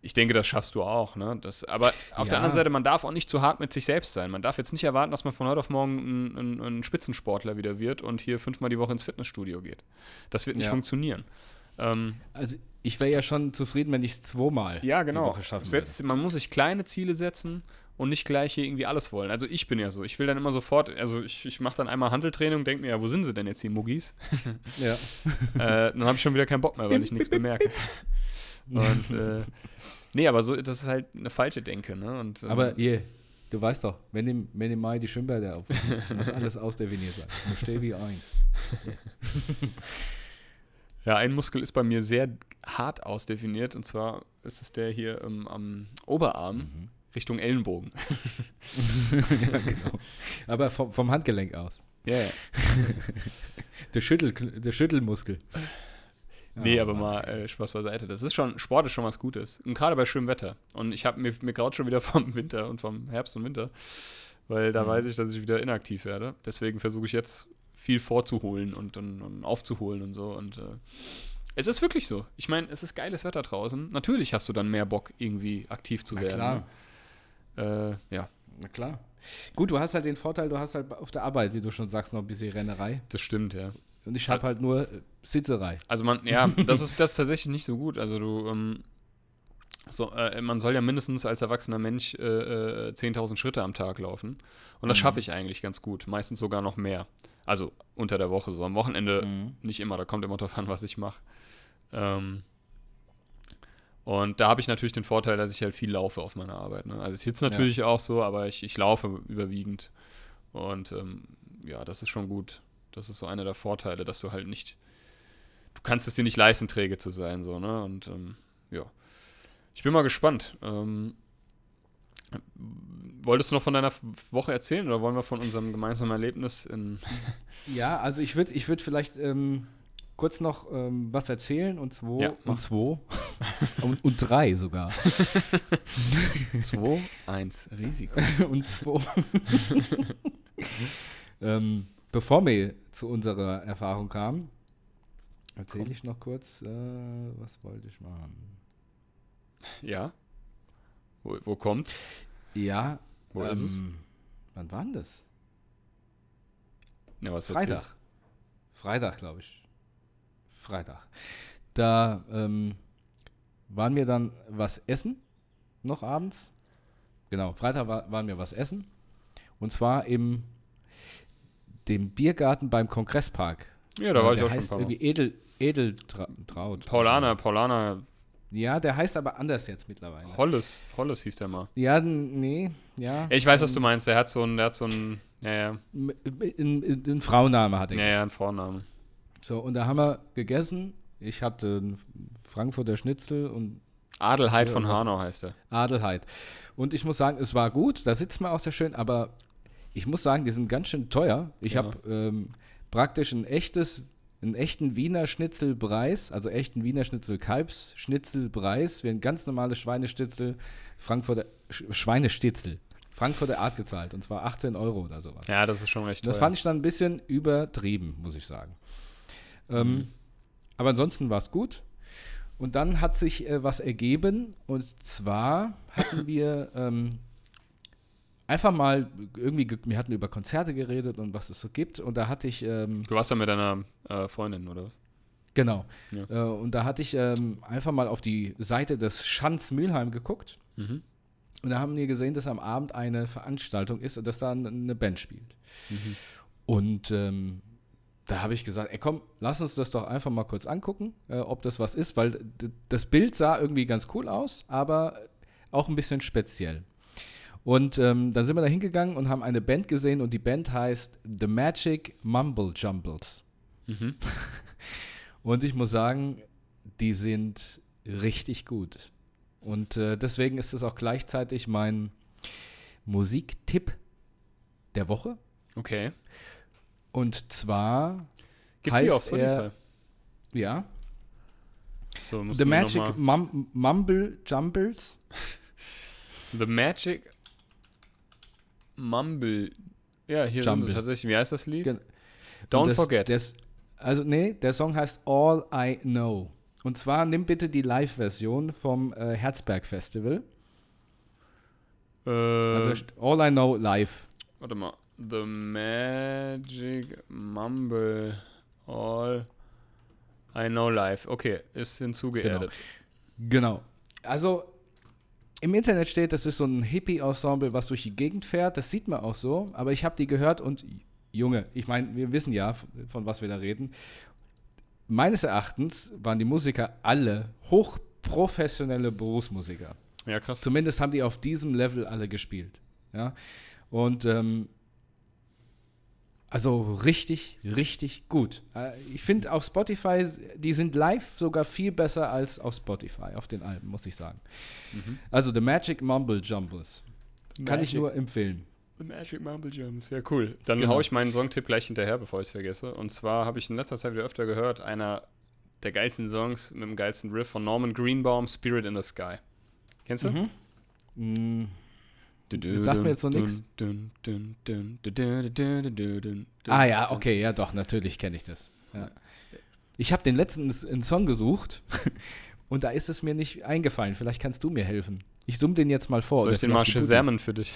ich denke, das schaffst du auch. Ne? Das, aber auf der Ja. anderen Seite, man darf auch nicht zu hart mit sich selbst sein. Man darf jetzt nicht erwarten, dass man von heute auf morgen ein, ein, ein Spitzensportler wieder wird und hier fünfmal die Woche ins Fitnessstudio geht. Das wird nicht Ja. funktionieren. Ähm, Also, ich wäre ja schon zufrieden, wenn ich es zweimal ja, die genau. Woche schaffen Setz, man muss sich kleine Ziele setzen und nicht gleich hier irgendwie alles wollen. Also ich bin ja so. Ich will dann immer sofort, also ich, ich mache dann einmal Handeltraining und denke mir, ja, wo sind sie denn jetzt, die Muggis? Ja. äh, dann habe ich schon wieder keinen Bock mehr, weil ich nichts bemerke. Und äh, Nee, aber so, das ist halt eine falsche Denke, ne? Und, ähm, Aber je, du weißt doch, wenn im, wenn im Mai die Schwimmbäder auf, muss alles ausdefiniert sein. Muss stehen wie eins. Ja, ein Muskel ist bei mir sehr hart ausdefiniert und zwar ist es der hier ähm, am Oberarm Mhm. Richtung Ellenbogen. ja, genau. Aber vom, vom Handgelenk aus. Ja, ja. Der, Schüttel, der Schüttelmuskel. Nee, Ja, aber mal äh, Spaß beiseite. Das ist schon, Sport ist schon was Gutes. Und gerade bei schönem Wetter. Und ich habe mir, mir graut schon wieder vom Winter und vom Herbst und Winter, weil da Mhm. weiß ich, dass ich wieder inaktiv werde. Deswegen versuche ich jetzt viel vorzuholen und, und, und aufzuholen und so. Und äh, es ist wirklich so. Ich meine, es ist geiles Wetter draußen. Natürlich hast du dann mehr Bock, irgendwie aktiv zu Na werden. klar. Ne? Äh, ja, Na klar. Gut, du hast halt den Vorteil, du hast halt auf der Arbeit, wie du schon sagst, noch ein bisschen Rennerei. das stimmt, ja. Und ich habe halt nur äh, Sitzerei. Also man, ja, das ist das ist tatsächlich nicht so gut. Also du, ähm, so, äh, man soll ja mindestens als erwachsener Mensch äh, äh, 10.000 Schritte am Tag laufen. Und das Mhm. schaffe ich eigentlich ganz gut. Meistens sogar noch mehr. Also unter der Woche so. Am Wochenende Mhm. nicht immer. Da kommt immer drauf an, was ich mache. Ähm, und da habe ich natürlich den Vorteil, dass ich halt viel laufe auf meiner Arbeit. Ne? Also es ist jetzt natürlich auch so, aber ich, ich laufe überwiegend. Und ähm, ja, das ist schon gut. Das ist so einer der Vorteile, dass du halt nicht, du kannst es dir nicht leisten, träge zu sein, so, ne? Und ähm, ja. Ich bin mal gespannt. Ähm, wolltest du noch von deiner Woche erzählen oder wollen wir von unserem gemeinsamen Erlebnis in. Ja, also ich würde ich würd vielleicht ähm, kurz noch ähm, was erzählen und zwei Ja, und zwei und, und drei sogar 2, 1, Risiko. und zwei. ähm, bevor wir zu unserer Erfahrung kamen, erzähle ich noch kurz, äh, was wollte ich machen? Ja. Wo, wo kommt's? Ja, Wo ist es? ähm, wann war denn das? Ja, was Freitag. erzählst? Freitag, glaube ich. Freitag. Da ähm, waren wir dann was essen, noch abends. Genau, Freitag war, waren wir was essen. Und zwar im dem Biergarten beim Kongresspark. Ja, da war ich der auch schon ein heißt paar irgendwie Edel, Edeltraut. Paulaner, Paulaner, Ja, der heißt aber anders jetzt mittlerweile. Holles, Holles hieß der mal. Ja, nee, ja. Ich weiß, was du ähm, meinst. Der hat so einen, der hat so einen, ja, ja, Ein Frauenname hat er. ja, jetzt. ja, einen Vornamen. So, und da haben wir gegessen. Ich hatte einen Frankfurter Schnitzel und Adelheid von Hanau heißt er. Adelheid. Und ich muss sagen, es war gut, da sitzt man auch sehr schön, aber ich muss sagen, die sind ganz schön teuer. Ich Ja. habe ähm, praktisch ein echtes, einen echten Wiener Schnitzelpreis, also echten Wiener Schnitzel Kalbsschnitzelpreis, wie ein ganz normales Schweineschnitzel, Frankfurter Sch Schweinestitzel, Frankfurter Art gezahlt und zwar 18 Euro oder sowas. Ja, das ist schon recht Das teuer. fand ich dann ein bisschen übertrieben, muss ich sagen. Ähm, Mhm. Aber ansonsten war es gut. Und dann hat sich äh, was ergeben. Und zwar hatten wir ähm, einfach mal irgendwie, ge- wir hatten über Konzerte geredet und was es so gibt. Und da hatte ich, ähm, Du warst ja mit deiner äh, Freundin, oder was? genau, Ja. äh, und da hatte ich ähm, einfach mal auf die Seite des Schanz Mülheim geguckt. Mhm. Und da haben wir gesehen, dass am Abend eine Veranstaltung ist und dass da eine- eine Band spielt. Mhm. Und ähm, da habe ich gesagt, ey komm, lass uns das doch einfach mal kurz angucken, äh, ob das was ist, weil das Bild sah irgendwie ganz cool aus, aber auch ein bisschen speziell. Und ähm, dann sind wir da hingegangen und haben eine Band gesehen und die Band heißt The Magic Mumble Jumbles. Mhm. Und ich muss sagen, die sind richtig gut. Und äh, deswegen ist es auch gleichzeitig mein Musiktipp der Woche. Okay. Und zwar, Gibt's die Heißt auf Spotify? er- ja, So, The Magic Mum Mumble Jumbles. The Magic Mumble. Ja, hier sind Jumble. sie tatsächlich. Wie heißt das Lied? Gen- Don't das, forget. Das, also, nee, der Song heißt All I Know. Und zwar nimm bitte die Live-Version vom äh, Herzberg Festival. äh, Also All I Know live. warte mal. The Magic Mumble All I Know Live. Okay, ist hinzugeerdet. Genau. Also im Internet steht, das ist so ein Hippie-Ensemble, was durch die Gegend fährt. Das sieht man auch so. Aber ich habe die gehört und Junge, ich meine, wir wissen ja, von, von was wir da reden. Meines Erachtens waren die Musiker alle hochprofessionelle Berufsmusiker. Ja, krass. Zumindest haben die auf diesem Level alle gespielt. Ja. Und ähm, also richtig, richtig gut. Äh, ich finde auf Spotify, die sind live sogar viel besser als auf Spotify, auf den Alben, muss ich sagen. Mhm. Also The Magic Mumble Jumbles. Kann ich nur empfehlen. The Magic Mumble Jumps. Ja, cool. Dann Genau. hau ich meinen Songtipp gleich hinterher, bevor ich es vergesse. Und zwar habe ich in letzter Zeit wieder öfter gehört, einer der geilsten Songs mit dem geilsten Riff von Norman Greenbaum, Spirit in the Sky. Kennst du? Mhm. Mm, Das sagt mir jetzt so nix. Ah ja, okay, ja doch, natürlich kenne ich das. Ja. Ich habe den letzten einen Song gesucht und da ist es mir nicht eingefallen. Vielleicht kannst du mir helfen. Ich summe den jetzt mal vor. Soll ich den mal shazamen für dich?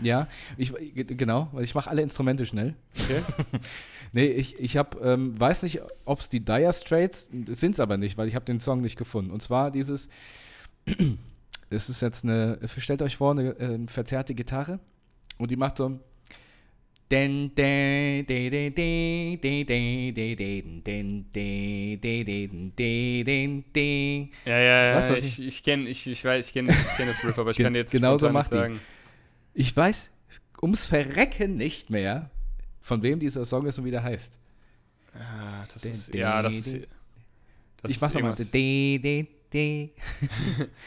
Ja, ich, genau, weil ich mache alle Instrumente schnell. Okay. Nee, ich, ich habe, ähm, weiß nicht, ob es die Dire Straits, sind es aber nicht, weil ich habe den Song nicht gefunden. Und zwar dieses, das ist jetzt eine, stellt euch vor, eine ähm, verzerrte Gitarre und die macht so den, den, den, den, den, den, den, den, den, den, den. Ja, ja, ja. Ich ich kenne ich, ich weiß, ich kenn, ich kenn das Riff, aber ich kann jetzt genauso macht die. sagen. Ich weiß ums Verrecken nicht mehr, von wem dieser Song ist und wie der heißt. Ah, das ist, ja, das ist, das ich mach's nochmal.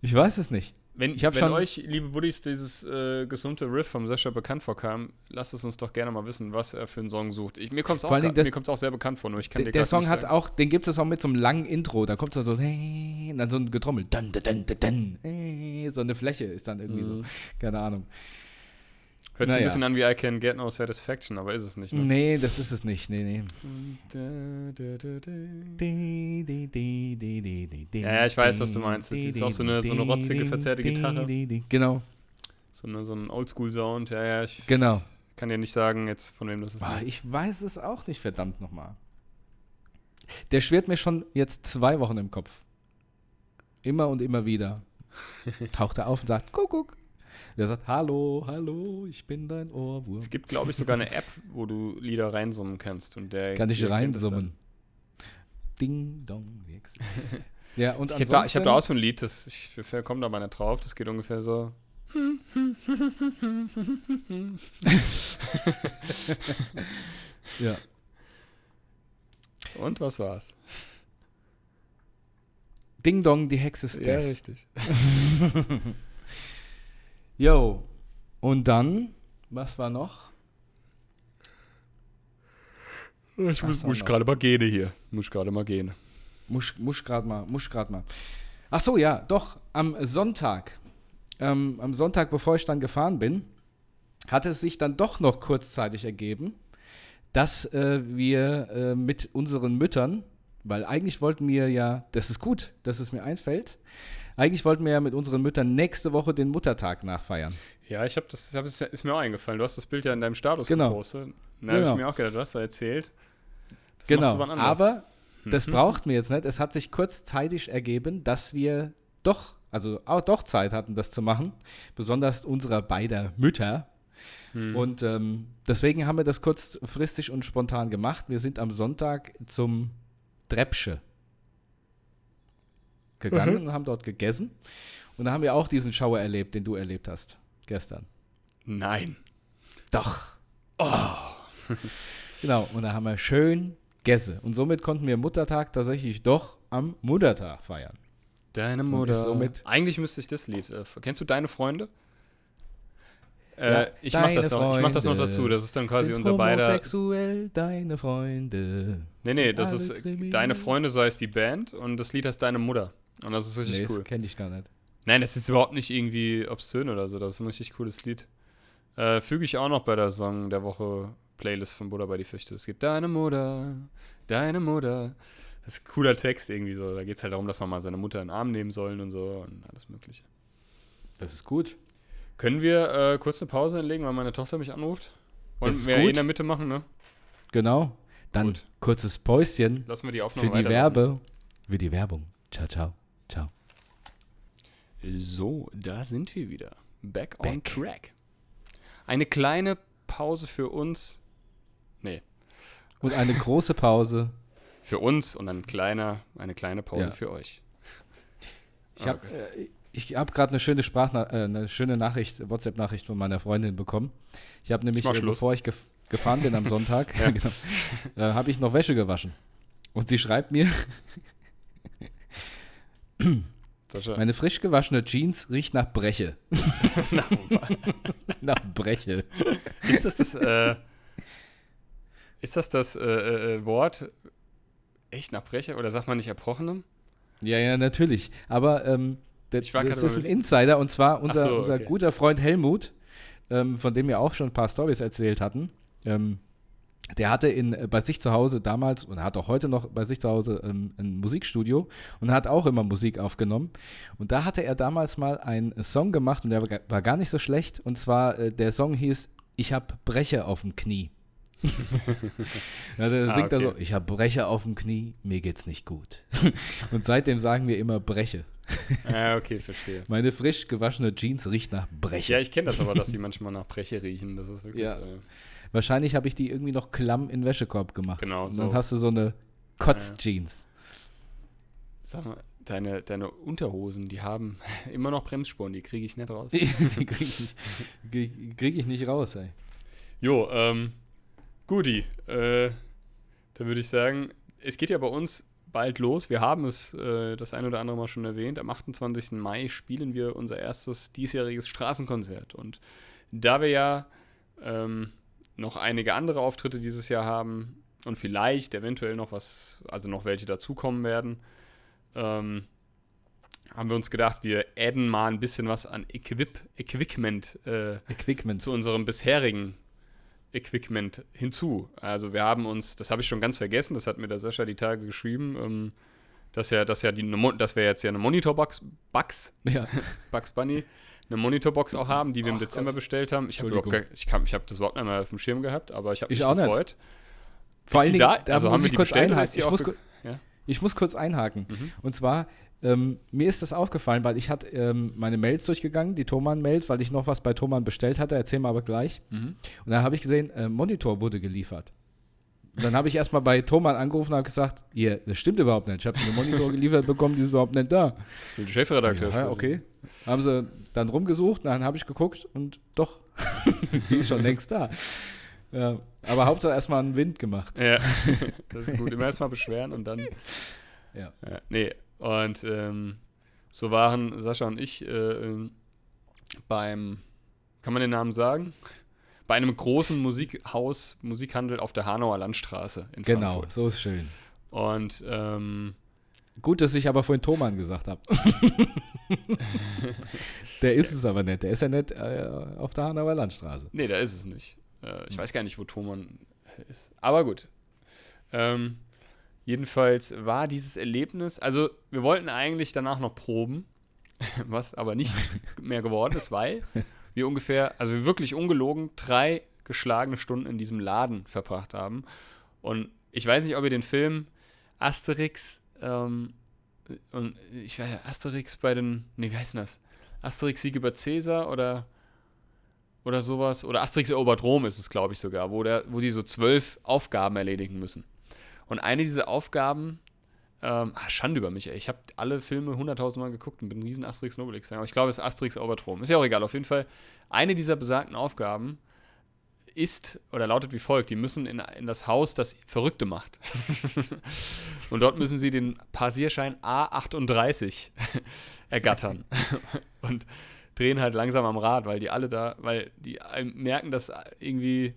ich weiß es nicht. Wenn, Ich wenn schon- euch, liebe Buddies, dieses äh, gesummte Riff vom Sascha bekannt vorkam, lasst es uns doch gerne mal wissen, was er für einen Song sucht. Ich, mir kommt es auch, das- mir kommt's auch sehr bekannt vor, nur ich kann Der, dir der Song hat sagen. auch, den gibt es auch mit so einem langen Intro. Da kommt so so, hey, und dann so ein Getrommel. Dun, dun, dun, dun, dun, hey, so eine Fläche ist dann irgendwie so. Mhm. Keine Ahnung. Hört sich ein bisschen an wie I Can Get No Satisfaction, aber ist es nicht. Ne? Nee, das ist es nicht. Nee, nee. Ja, ja, ich weiß, was du meinst. Das ist auch so eine- so eine rotzige, verzerrte Gitarre. Genau, So, eine, so ein Oldschool-Sound. Ja, ja, ich genau. kann dir nicht sagen, jetzt von wem das ist. Ah, ich weiß es auch nicht, verdammt nochmal. Der schwirrt mir schon jetzt zwei Wochen im Kopf. Immer und immer wieder. Taucht er auf und sagt, Kuckuck. Der sagt, hallo, hallo, ich bin dein Ohrwurm. Es gibt, glaube ich, sogar eine App, wo du Lieder reinsummen kannst. Und der, Kann ich reinsummen. Ding, dong, Wix. Ja, und Ich habe da, hab da auch so ein Lied, das, ich komme da mal nicht drauf, das geht ungefähr so. Ja. Und was war's? Ding Dong, die Hexe ist Ja, richtig. Yo. Und dann, was war noch? Ich muss- muss gerade mal gehen hier. Muss gerade mal gehen. Muss, muss grad mal, muss grad mal. Ach so, ja, doch, am Sonntag, ähm, am Sonntag, bevor ich dann gefahren bin, hatte es sich dann doch noch kurzzeitig ergeben, dass äh, wir äh, mit unseren Müttern, weil eigentlich wollten wir ja, das ist gut, dass es mir einfällt, eigentlich wollten wir ja mit unseren Müttern nächste Woche den Muttertag nachfeiern. Ja, ich habe das, hab, das ist mir auch eingefallen. Du hast das Bild ja in deinem Status Genau. gepostet. Habe Genau. ich mir auch gedacht, du hast da erzählt. Das Genau, aber das Mhm. brauchten wir jetzt nicht. Es hat sich kurzzeitig ergeben, dass wir doch, also auch doch Zeit hatten, das zu machen. Besonders unserer beider Mütter. Hm. Und ähm, deswegen haben wir das kurzfristig und spontan gemacht. Wir sind am Sonntag zum Treppsche gegangen Mhm. und haben dort gegessen. Und da haben wir auch diesen Schauer erlebt, den du erlebt hast gestern. Nein. Doch. genau, und da haben wir schön Gässe. Und somit konnten wir Muttertag tatsächlich doch am Muttertag feiern. Deine Mutter. somit- Eigentlich müsste ich das Lied. Äh, kennst du deine Freunde? Ja, Äh, ich mach das noch. Ich mach das noch dazu. Das ist dann quasi unser beider. homosexuell, deine Freunde. Nee, nee, das ist kriminell. Deine Freunde, so heißt die Band und das Lied heißt Deine Mutter. Und das ist richtig nee, cool. das kenne ich gar nicht. Nein, das ist überhaupt nicht irgendwie obszön oder so. Das ist ein richtig cooles Lied. Äh, füge ich auch noch bei der Song der Woche Playlist von Buddha bei die Fichte. Es gibt Deine Mutter, Deine Mutter. Das ist ein cooler Text irgendwie so. Da geht es halt darum, dass man mal seine Mutter in den Arm nehmen sollen und so und alles Mögliche. Das ist gut. Können wir äh, kurz eine Pause einlegen, weil meine Tochter mich anruft? Wollen wir gut. in der Mitte machen, ne? Genau. Dann Gut. kurzes Päuschen Lassen wir die Aufnahme für die. Werbe. Für die Werbung. Ciao, ciao. Ciao. So, da sind wir wieder. Back on Back. track. Eine kleine Pause für uns. Nee, Und eine große Pause. für uns und ein kleiner, eine kleine Pause Ja. für euch. Ich habe äh, ich hab gerade eine schöne Sprachna äh, eine schöne Nachricht, WhatsApp-Nachricht von meiner Freundin bekommen. Ich habe nämlich, mach äh, bevor ich gef gefahren bin am Sonntag, genau, äh, habe ich noch Wäsche gewaschen. Und sie schreibt mir, Sascha, meine frisch gewaschene Jeans riecht nach Breche. nach Breche. ist das das, äh, ist das das äh, äh, Wort echt nach Brecher oder sagt man nicht Erbrochenem? Ja, ja, natürlich. Aber ähm, das, das ist ein. Insider und zwar unser, so, unser okay. guter Freund Helmut, ähm, von dem wir auch schon ein paar Stories erzählt hatten. Ähm, der hatte in, äh, bei sich zu Hause damals und hat auch heute noch bei sich zu Hause ähm, ein Musikstudio und hat auch immer Musik aufgenommen. Und da hatte er damals mal einen Song gemacht und der war ga- war gar nicht so schlecht. Und zwar äh, der Song hieß Ich hab Brecher auf dem Knie. ja, der Ah, singt da so, okay. ich hab Brecher auf dem Knie, mir geht's nicht gut. und seitdem sagen wir immer Breche. Ja, okay, verstehe. Meine frisch gewaschene Jeans riecht nach Breche. Ja, ich kenne das aber, dass die manchmal nach Breche riechen. Das ist wirklich Ja. so. Wahrscheinlich habe ich die irgendwie noch klamm in den Wäschekorb gemacht. Genau, Und dann hast du so eine Kotz-Jeans. Sag mal, deine, deine Unterhosen, die haben immer noch Bremsspuren, die kriege ich nicht raus. Die, die kriege ich, nicht- krieg, krieg ich nicht raus, ey. Jo, ähm, Guti, äh, dann würde ich sagen, es geht ja bei uns bald los. Wir haben es äh, das ein oder andere Mal schon erwähnt. Am 28. Mai spielen wir unser erstes diesjähriges Straßenkonzert. Und da wir ja ähm, noch einige andere Auftritte dieses Jahr haben und vielleicht eventuell noch was, also noch welche dazukommen werden, ähm, haben wir uns gedacht, wir adden mal ein bisschen was an Equip Equipment äh, Equipment. zu unserem bisherigen Equipment hinzu. Also wir haben uns, das habe ich schon ganz vergessen, das hat mir der Sascha die Tage geschrieben, ähm, dass ja, dass ja die, dass wir jetzt ja eine Monitorbox, Bugs, Ja. Bugs Bunny, eine Monitorbox auch haben, die wir im Ach Dezember Gott. bestellt haben. Ich habe ich, kann- ich habe das überhaupt nicht mehr auf dem Schirm gehabt, aber ich habe Ich mich auch nicht. gefreut. Vor Ist allen die Dingen, da? da Also haben wir ich die kurz bestellt einhaken. Ich auch muss, Ja. ich muss kurz einhaken. Mhm. Und zwar, ähm, mir ist das aufgefallen, weil ich hatte ähm, meine Mails durchgegangen, die Thomann-Mails, weil ich noch was bei Thomann bestellt hatte, erzählen wir aber gleich. Mhm. Und dann habe ich gesehen, äh, Monitor wurde geliefert. Und dann habe ich erstmal bei Thomann angerufen und habe gesagt, hier, das stimmt überhaupt nicht. Ich habe einen Monitor geliefert bekommen, die ist überhaupt nicht da. Der Chefredakteur. Ja, okay. Haben sie dann rumgesucht, dann habe ich geguckt und doch, die ist schon längst da. Ja, aber Hauptsache erstmal einen Wind gemacht. Ja, das ist gut. Immer erstmal beschweren und dann. Ja. ja nee, und ähm, so waren Sascha und ich äh, ähm, beim, kann man den Namen sagen? Bei einem großen Musikhaus, Musikhandel auf der Hanauer Landstraße in Genau, Frankfurt. so ist schön. Und ähm, Gut, dass ich aber vorhin Thomann gesagt habe. der ist es aber nicht. Der ist ja nicht äh, auf der Hanauer Landstraße. nee, da ist es nicht. Äh, ich weiß gar nicht, wo Thomann ist. Aber gut. Ähm, jedenfalls war dieses Erlebnis, also wir wollten eigentlich danach noch proben, was aber nichts mehr geworden ist, weil wir ungefähr, also wir wirklich ungelogen, drei geschlagene Stunden in diesem Laden verbracht haben. Und ich weiß nicht, ob ihr den Film Asterix, ähm, und ich weiß Asterix bei den, nee, wie heißt denn das? Asterix Sieg über Cäsar oder oder sowas. Oder Asterix erobert Rom ist es, glaube ich, sogar, wo, der, wo die so zwölf Aufgaben erledigen müssen. Und eine dieser Aufgaben, ähm, ah, Schande über mich, ey. Ich habe alle Filme hunderttausendmal geguckt und bin ein riesen Asterix und Obelix-Fan. Aber ich glaube, es ist Asterix erobert Rom. Ist ja auch egal. Auf jeden Fall, eine dieser besagten Aufgaben ist oder lautet wie folgt: Die müssen in, in das Haus, das Verrückte macht. und dort müssen sie den Passierschein A38 ergattern. und drehen halt langsam am Rad, weil die alle da, weil die merken, dass irgendwie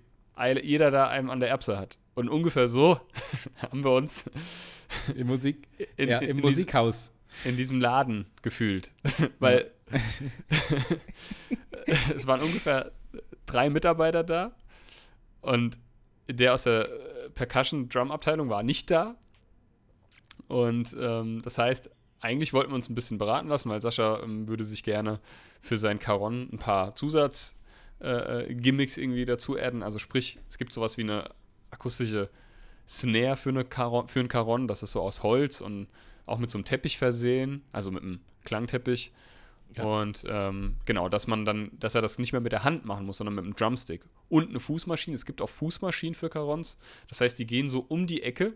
jeder da einem an der Erbse hat. Und ungefähr so haben wir uns Im, Musik, in, ja, in, im in, diesem, Musikhaus. in diesem Laden gefühlt. weil es waren ungefähr drei Mitarbeiter da und der aus der äh, Percussion-Drum-Abteilung war nicht da. Und ähm, das heißt, eigentlich wollten wir uns ein bisschen beraten lassen, weil Sascha ähm, würde sich gerne für sein Caron ein paar Zusatz äh, äh, irgendwie dazu adden. Also sprich, es gibt sowas wie eine akustische Snare für, eine Caron, für ein Caron, das ist so aus Holz und auch mit so einem Teppich versehen, also mit einem Klangteppich. Ja. Und ähm, genau, dass man dann, dass er das nicht mehr mit der Hand machen muss, sondern mit einem Drumstick. Und eine Fußmaschine. Es gibt auch Fußmaschinen für Carons. Das heißt, die gehen so um die Ecke,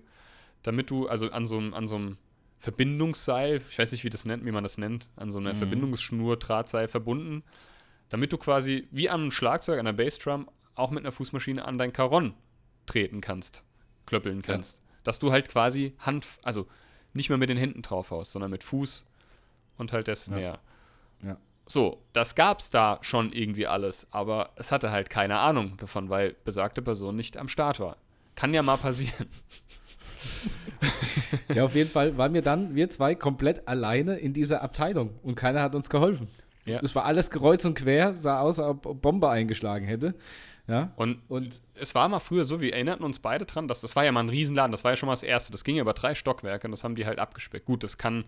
damit du, also an so einem, an so einem Verbindungsseil, ich weiß nicht, wie, das nennt, wie man das nennt, an so einer Mhm. Verbindungsschnur, Drahtseil verbunden, damit du quasi wie am Schlagzeug, an der Bassdrum, auch mit einer Fußmaschine an dein Caron treten kannst, klöppeln kannst. Dass du halt quasi Hand, also nicht mehr mit den Händen drauf haust, sondern mit Fuß und halt der Snare. Ja. So, das gab's da schon irgendwie alles, aber es hatte halt keine Ahnung davon, weil besagte Person nicht am Start war. Kann ja mal passieren. Ja, auf jeden Fall waren wir dann, wir zwei, komplett alleine in dieser Abteilung und keiner hat uns geholfen. Ja. Es war alles kreuz und quer, sah aus, als ob Bombe eingeschlagen hätte. Ja. Und Und es war mal früher so, wir erinnerten uns beide dran, dass das war ja mal ein Riesenladen, das war ja schon mal das erste. Das ging ja über drei Stockwerke und das haben die halt abgespeckt. Gut, das kann,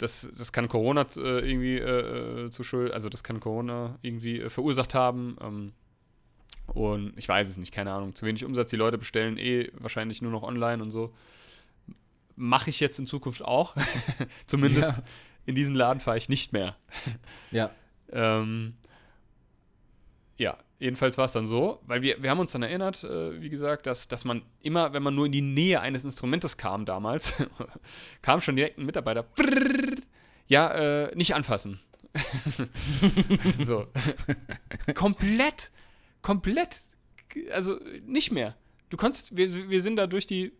das, das kann Corona äh, irgendwie äh, äh, zu schuld, also das kann Corona irgendwie äh, verursacht haben. Ähm, und ich weiß es nicht, keine Ahnung. Zu wenig Umsatz, die Leute bestellen eh wahrscheinlich nur noch online und so. Mache ich jetzt in Zukunft auch. Zumindest Ja. in diesen Laden fahre ich nicht mehr. ja, Ähm, ja, jedenfalls war es dann so, weil wir, wir haben uns dann erinnert, äh, wie gesagt, dass, dass man immer, wenn man nur in die Nähe eines Instrumentes kam damals, kam schon direkt ein Mitarbeiter, "Brrrr, ja, äh, nicht anfassen. so. komplett, komplett, also nicht mehr. Du konntest, wir, wir sind da durch die,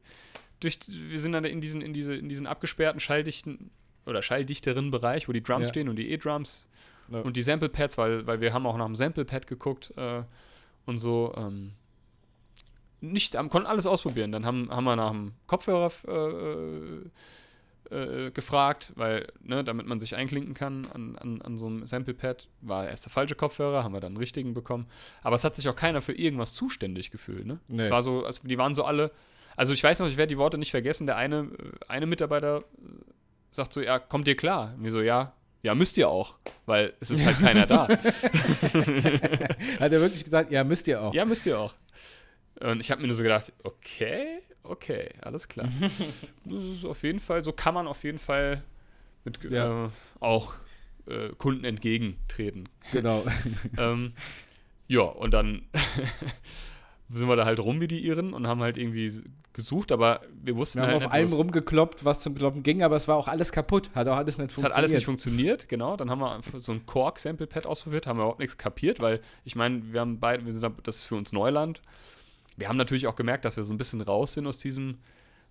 durch, wir sind dann in diesen, in diese, in diesen abgesperrten, schalldichten oder schalldichteren Bereich, wo die Drums Ja. stehen und die E-Drums Ja. und die Sample Pads, weil, weil wir haben auch nach dem Sample Pad geguckt äh, und so. Ähm, nicht, am- konnten alles ausprobieren. Dann haben, haben wir nach dem Kopfhörer äh, äh, gefragt, weil, ne, damit man sich einklinken kann an, an, an so einem Sample Pad. War erst der falsche Kopfhörer, haben wir dann einen richtigen bekommen. Aber es hat sich auch keiner für irgendwas zuständig gefühlt. Ne? Nee. Es war so, also die waren so alle. Also ich weiß noch, ich werde die Worte nicht vergessen. Der eine, äh, eine Mitarbeiter äh, sagt so, ja, kommt ihr klar? Und wir so, ja, ja, müsst ihr auch, weil es ist halt keiner da. hat er wirklich gesagt, ja, müsst ihr auch. Ja, müsst ihr auch. Und ich habe mir nur so gedacht, okay, okay, alles klar. das ist auf jeden Fall, so kann man auf jeden Fall mit Ja. äh, auch äh, Kunden entgegentreten. Genau. ähm, ja, und dann sind wir da halt rum wie die Iren und haben halt irgendwie gesucht, aber wir wussten Wir haben halt auf nicht, allem wo's- rumgekloppt, was zum Kloppen ging, aber es war auch alles kaputt. Hat auch alles nicht Es funktioniert. hat alles nicht funktioniert, genau. Dann haben wir einfach so ein Korg-Sample-Pad ausprobiert, haben wir überhaupt nichts kapiert, weil ich meine, wir haben beide, wir sind, da- das ist für uns Neuland. Wir haben natürlich auch gemerkt, dass wir so ein bisschen raus sind aus diesem,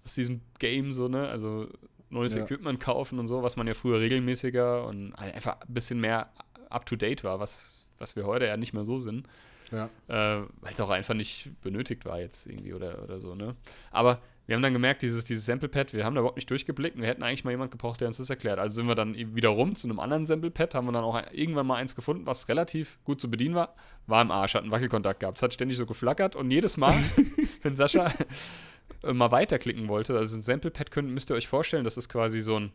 aus diesem Game, so, ne? Also neues Ja. Equipment kaufen und so, was man ja früher regelmäßiger und halt einfach ein bisschen mehr up to date war, was, was wir heute ja nicht mehr so sind. Ja. Äh, weil es auch einfach nicht benötigt war jetzt irgendwie oder, oder so, ne? Aber wir haben dann gemerkt, dieses, dieses Sample-Pad, wir haben da überhaupt nicht durchgeblickt und wir hätten eigentlich mal jemand gebraucht, der uns das erklärt. Also sind wir dann eben wieder rum zu einem anderen Sample-Pad, haben wir dann auch irgendwann mal eins gefunden, was relativ gut zu bedienen war. War im Arsch, hat einen Wackelkontakt gehabt. Es hat ständig so geflackert und jedes Mal, wenn Sascha äh, mal weiterklicken wollte, also ein Sample-Pad könnt, müsst ihr euch vorstellen, das ist quasi so ein,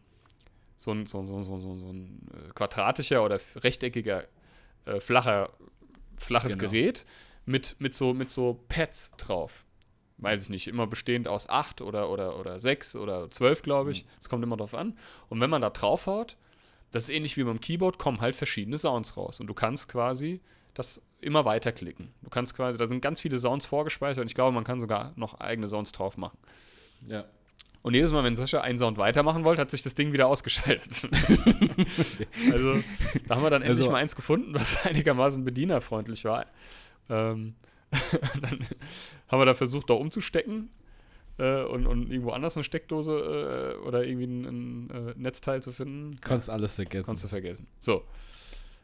so ein, so, ein- so, ein- so, ein- so ein äh, quadratischer oder rechteckiger, äh, flacher, flaches Genau. Gerät mit, mit, so, mit so Pads drauf. Weiß ich nicht, immer bestehend aus acht oder, oder, oder sechs oder zwölf, glaube ich. Es kommt immer drauf an. Und wenn man da draufhaut, das ist ähnlich wie beim Keyboard, kommen halt verschiedene Sounds raus. Und du kannst quasi das immer weiterklicken. Du kannst quasi, da sind ganz viele Sounds vorgespeichert und ich glaube, man kann sogar noch eigene Sounds drauf machen. Ja. Und jedes Mal, wenn Sascha einen Sound weitermachen wollte, hat sich das Ding wieder ausgeschaltet. also, da haben wir dann endlich Also- mal eins gefunden, was einigermaßen bedienerfreundlich war. Ähm, dann haben wir da versucht, da umzustecken äh, und, und irgendwo anders eine Steckdose äh, oder irgendwie ein, ein äh, Netzteil zu finden. Kannst alles vergessen. Kannst du vergessen. So.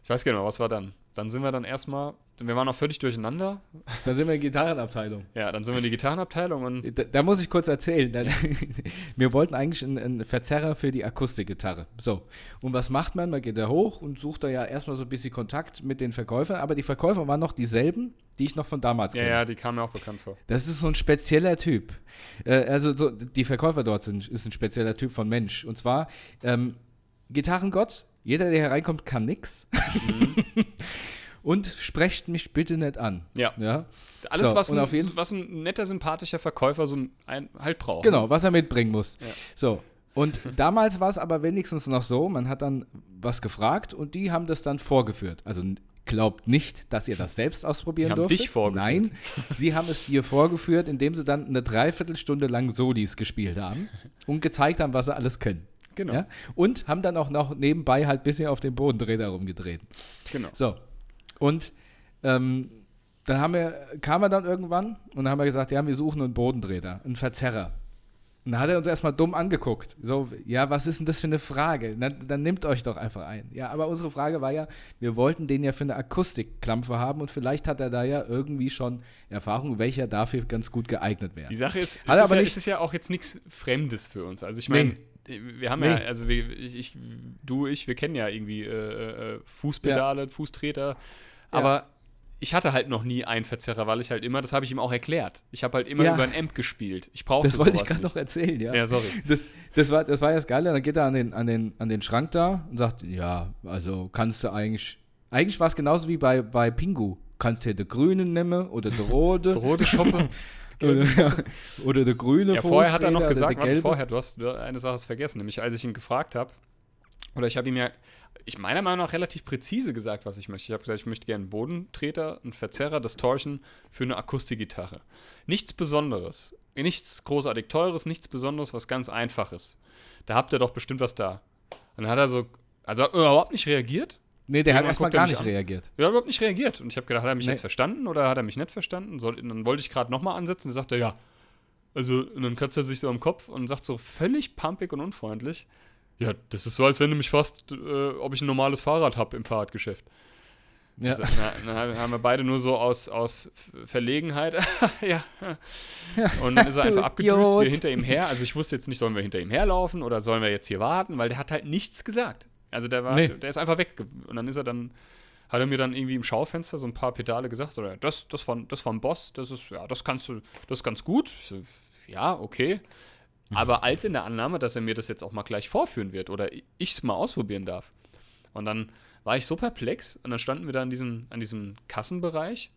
Ich weiß genau, was war dann? Dann sind wir dann erstmal, wir waren noch völlig durcheinander. Dann sind wir in die Gitarrenabteilung. Ja, dann sind wir in die Gitarrenabteilung und Da, da muss ich kurz erzählen. Dann, wir wollten eigentlich einen, einen Verzerrer für die Akustikgitarre. So. Und was macht man? Man geht da hoch und sucht da ja erstmal so ein bisschen Kontakt mit den Verkäufern. Aber die Verkäufer waren noch dieselben, die ich noch von damals ja, kenne. ja, die kam mir auch bekannt vor. Das ist so ein spezieller Typ. Äh, also so, die Verkäufer dort sind ist ein spezieller Typ von Mensch. Und zwar ähm, Gitarrengott. Jeder, der hereinkommt, kann nix. Und sprecht mich bitte nicht an. Ja. Ja. Alles, So, was, ein, was ein netter, sympathischer Verkäufer so ein, halt braucht. Genau, was er mitbringen muss. Ja. So. Und damals war es aber wenigstens noch so, man hat dann was gefragt und die haben das dann vorgeführt. Also glaubt nicht, dass ihr das selbst ausprobieren durftet. dich vorgeführt. Nein, sie haben es dir vorgeführt, indem sie dann eine Dreiviertelstunde lang Solis gespielt haben und gezeigt haben, was sie alles können. Genau. Ja? Und haben dann auch noch nebenbei halt ein bisschen auf dem Bodendreher rumgedreht. Genau. So. Und ähm, dann haben wir, kam er dann irgendwann und dann haben wir gesagt, ja, wir suchen einen Bodendreher, einen Verzerrer. Und dann hat er uns erstmal dumm angeguckt. So, ja, was ist denn das für eine Frage? Dann, dann nimmt euch doch einfach ein. Ja, aber unsere Frage war ja, wir wollten den ja für eine Akustikklampfe haben und vielleicht hat er da ja irgendwie schon Erfahrung, welcher dafür ganz gut geeignet wäre. Die Sache ist, es Hat ist, aber ja, nicht- es ist ja auch jetzt nichts Fremdes für uns. Also ich meine, wir haben ja, Nee. also wir, ich, ich, du, ich, wir kennen ja irgendwie äh, äh, Fußpedale, Fußtreter, aber ich hatte halt noch nie einen Verzerrer, weil ich halt immer, das habe ich ihm auch erklärt. Ich habe halt immer Ja. über ein Amp gespielt. Ich brauchte Das wollte ich gerade noch erzählen, ja. Ja, sorry. Das, das, war, das war ja das Geile. Dann geht er an den, an, den, an den Schrank da und sagt, ja, also kannst du eigentlich, eigentlich war es genauso wie bei, bei Pingu. Kannst du den grünen nehmen oder den rote. Rote Schoppe. oder, oder der grüne Ja, vorher hat er noch oder gesagt, warte, vorher, du hast eine Sache vergessen, nämlich als ich ihn gefragt habe, oder ich habe ihm ja, ich meiner Meinung nach relativ präzise gesagt, was ich möchte. Ich habe gesagt, ich möchte gerne einen Bodentreter, einen Verzerrer, Distortion für eine Akustikgitarre. Nichts Besonderes, nichts großartig Teures, nichts Besonderes, was ganz Einfaches. Da habt ihr doch bestimmt was da. Und dann hat er so, also hat er überhaupt nicht reagiert. Nee, der hat erstmal er gar nicht reagiert. Er hat überhaupt nicht reagiert. Und ich habe gedacht, hat er mich Nee. jetzt verstanden oder hat er mich nicht verstanden? Soll, dann wollte ich gerade nochmal ansetzen. Dann sagt er, ja. Also, und dann kratzt er sich so am Kopf und sagt so völlig pumpig und unfreundlich: Ja, das ist so, als wenn du mich fragst, äh, ob ich ein normales Fahrrad habe im Fahrradgeschäft. Ja. Also, na, dann haben wir beide nur so aus, aus Verlegenheit. ja. Und dann ist er einfach abgedüst, wir hinter ihm her. Also ich wusste jetzt nicht, sollen wir hinter ihm herlaufen oder sollen wir jetzt hier warten, weil der hat halt nichts gesagt. Also der war, Nee. der ist einfach weg. Und dann ist er dann, hat er mir dann irgendwie im Schaufenster so ein paar Pedale gesagt, oder das, das von, das vom Boss, das ist, ja, das kannst du, das ist ganz gut. So, ja, okay. Aber als in der Annahme, dass er mir das jetzt auch mal gleich vorführen wird oder ich es mal ausprobieren darf. Und dann war ich so perplex und dann standen wir da an diesem, an diesem Kassenbereich.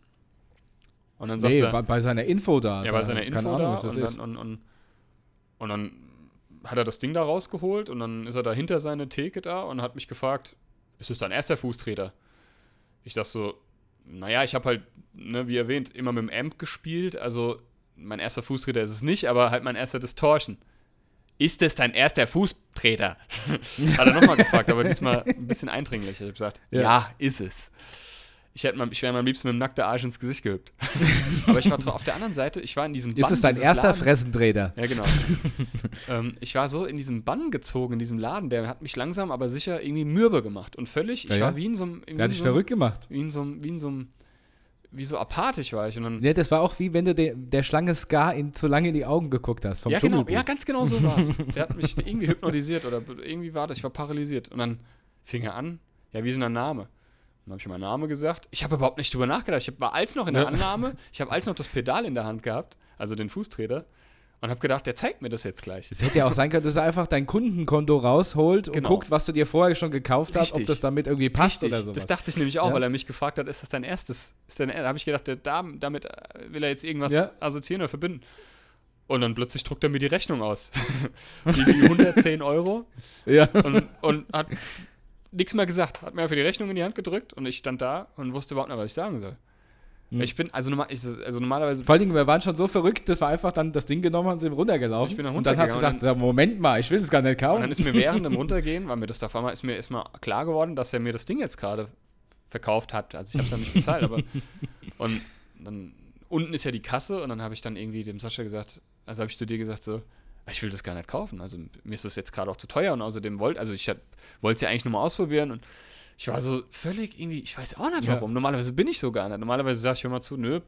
Und dann sagt Nee, er, bei, bei seiner Info da. ja, bei seiner Info Ahnung, da und ist. dann, und, und, und dann hat er das Ding da rausgeholt und dann ist er da hinter seine Theke da und hat mich gefragt, ist es dein erster Fußtreter? Ich sag so, naja, ich habe halt, ne, wie erwähnt, immer mit dem Amp gespielt, also mein erster Fußtreter ist es nicht, aber halt mein erster Distortion. Ist es dein erster Fußtreter? Hat er nochmal gefragt, aber diesmal ein bisschen eindringlicher. Ich habe gesagt, Ja. ja. ist es. Ich, hätte mal- ich wäre am liebsten mit dem nackten Arsch ins Gesicht gehüpft. aber ich war dra- auf der anderen Seite, ich war in diesem Ist es dein erster Ladens- Fressenträger? ja, genau. ähm, ich war so in diesem Bann gezogen, in diesem Laden, der hat mich langsam, aber sicher irgendwie mürbe gemacht. Und völlig, ich Ja, ja. war wie in so einem. Der hat dich so verrückt gemacht. Wie in so einem, wie in so einem, wie so apathisch war ich. Und dann, Ja, das war auch wie wenn du der, der Schlange Scar in, zu lange in die Augen geguckt hast. Vom ja, genau, ja, ganz genau so war es. Der hat mich irgendwie hypnotisiert oder irgendwie war das, ich war paralysiert. Und dann fing er an, ja, wie ist denn dein Name? Dann habe ich meinen Namen gesagt. Ich habe überhaupt nicht drüber nachgedacht. Ich war als noch in der Ja. Annahme, ich habe als noch das Pedal in der Hand gehabt, also den Fußtreter, und habe gedacht, der zeigt mir das jetzt gleich. Es hätte ja auch sein können, dass er einfach dein Kundenkonto rausholt und Genau. guckt, was du dir vorher schon gekauft hast, ob das damit irgendwie passt Richtig, oder sowas. das dachte ich nämlich auch, Ja. weil er mich gefragt hat, ist das dein erstes? Ist dein, da habe ich gedacht, der, da, damit äh, will er jetzt irgendwas Ja. assoziieren oder verbinden. Und dann plötzlich druckt er mir die Rechnung aus. die, die 110 Euro ja. und, und hat nichts mehr gesagt. Hat mir einfach die Rechnung in die Hand gedrückt und ich stand da und wusste überhaupt nicht, was ich sagen soll. Hm. Ich bin, also, normal, ich, also normalerweise Vor allen Dingen, wir waren schon so verrückt, dass wir einfach dann das Ding genommen haben und sind runtergelaufen. Ich bin dann und dann hast du runtergegangen gesagt, Moment mal, ich will es gar nicht Und kaufen. dann ist mir während dem Runtergehen, weil mir das da auf einmal ist mir erstmal klar geworden, dass er mir das Ding jetzt gerade verkauft hat. Also ich habe es ja nicht bezahlt, aber und dann unten ist ja die Kasse und dann habe ich dann irgendwie dem Sascha gesagt, also habe ich zu dir gesagt so, ich will das gar nicht kaufen. Also mir ist das jetzt gerade auch zu teuer und außerdem wollte, also ich wollte es ja eigentlich nur mal ausprobieren und ich war so völlig irgendwie, ich weiß auch nicht Ja. warum. Normalerweise bin ich so gar nicht. Normalerweise sage ich, hör mal zu, nö,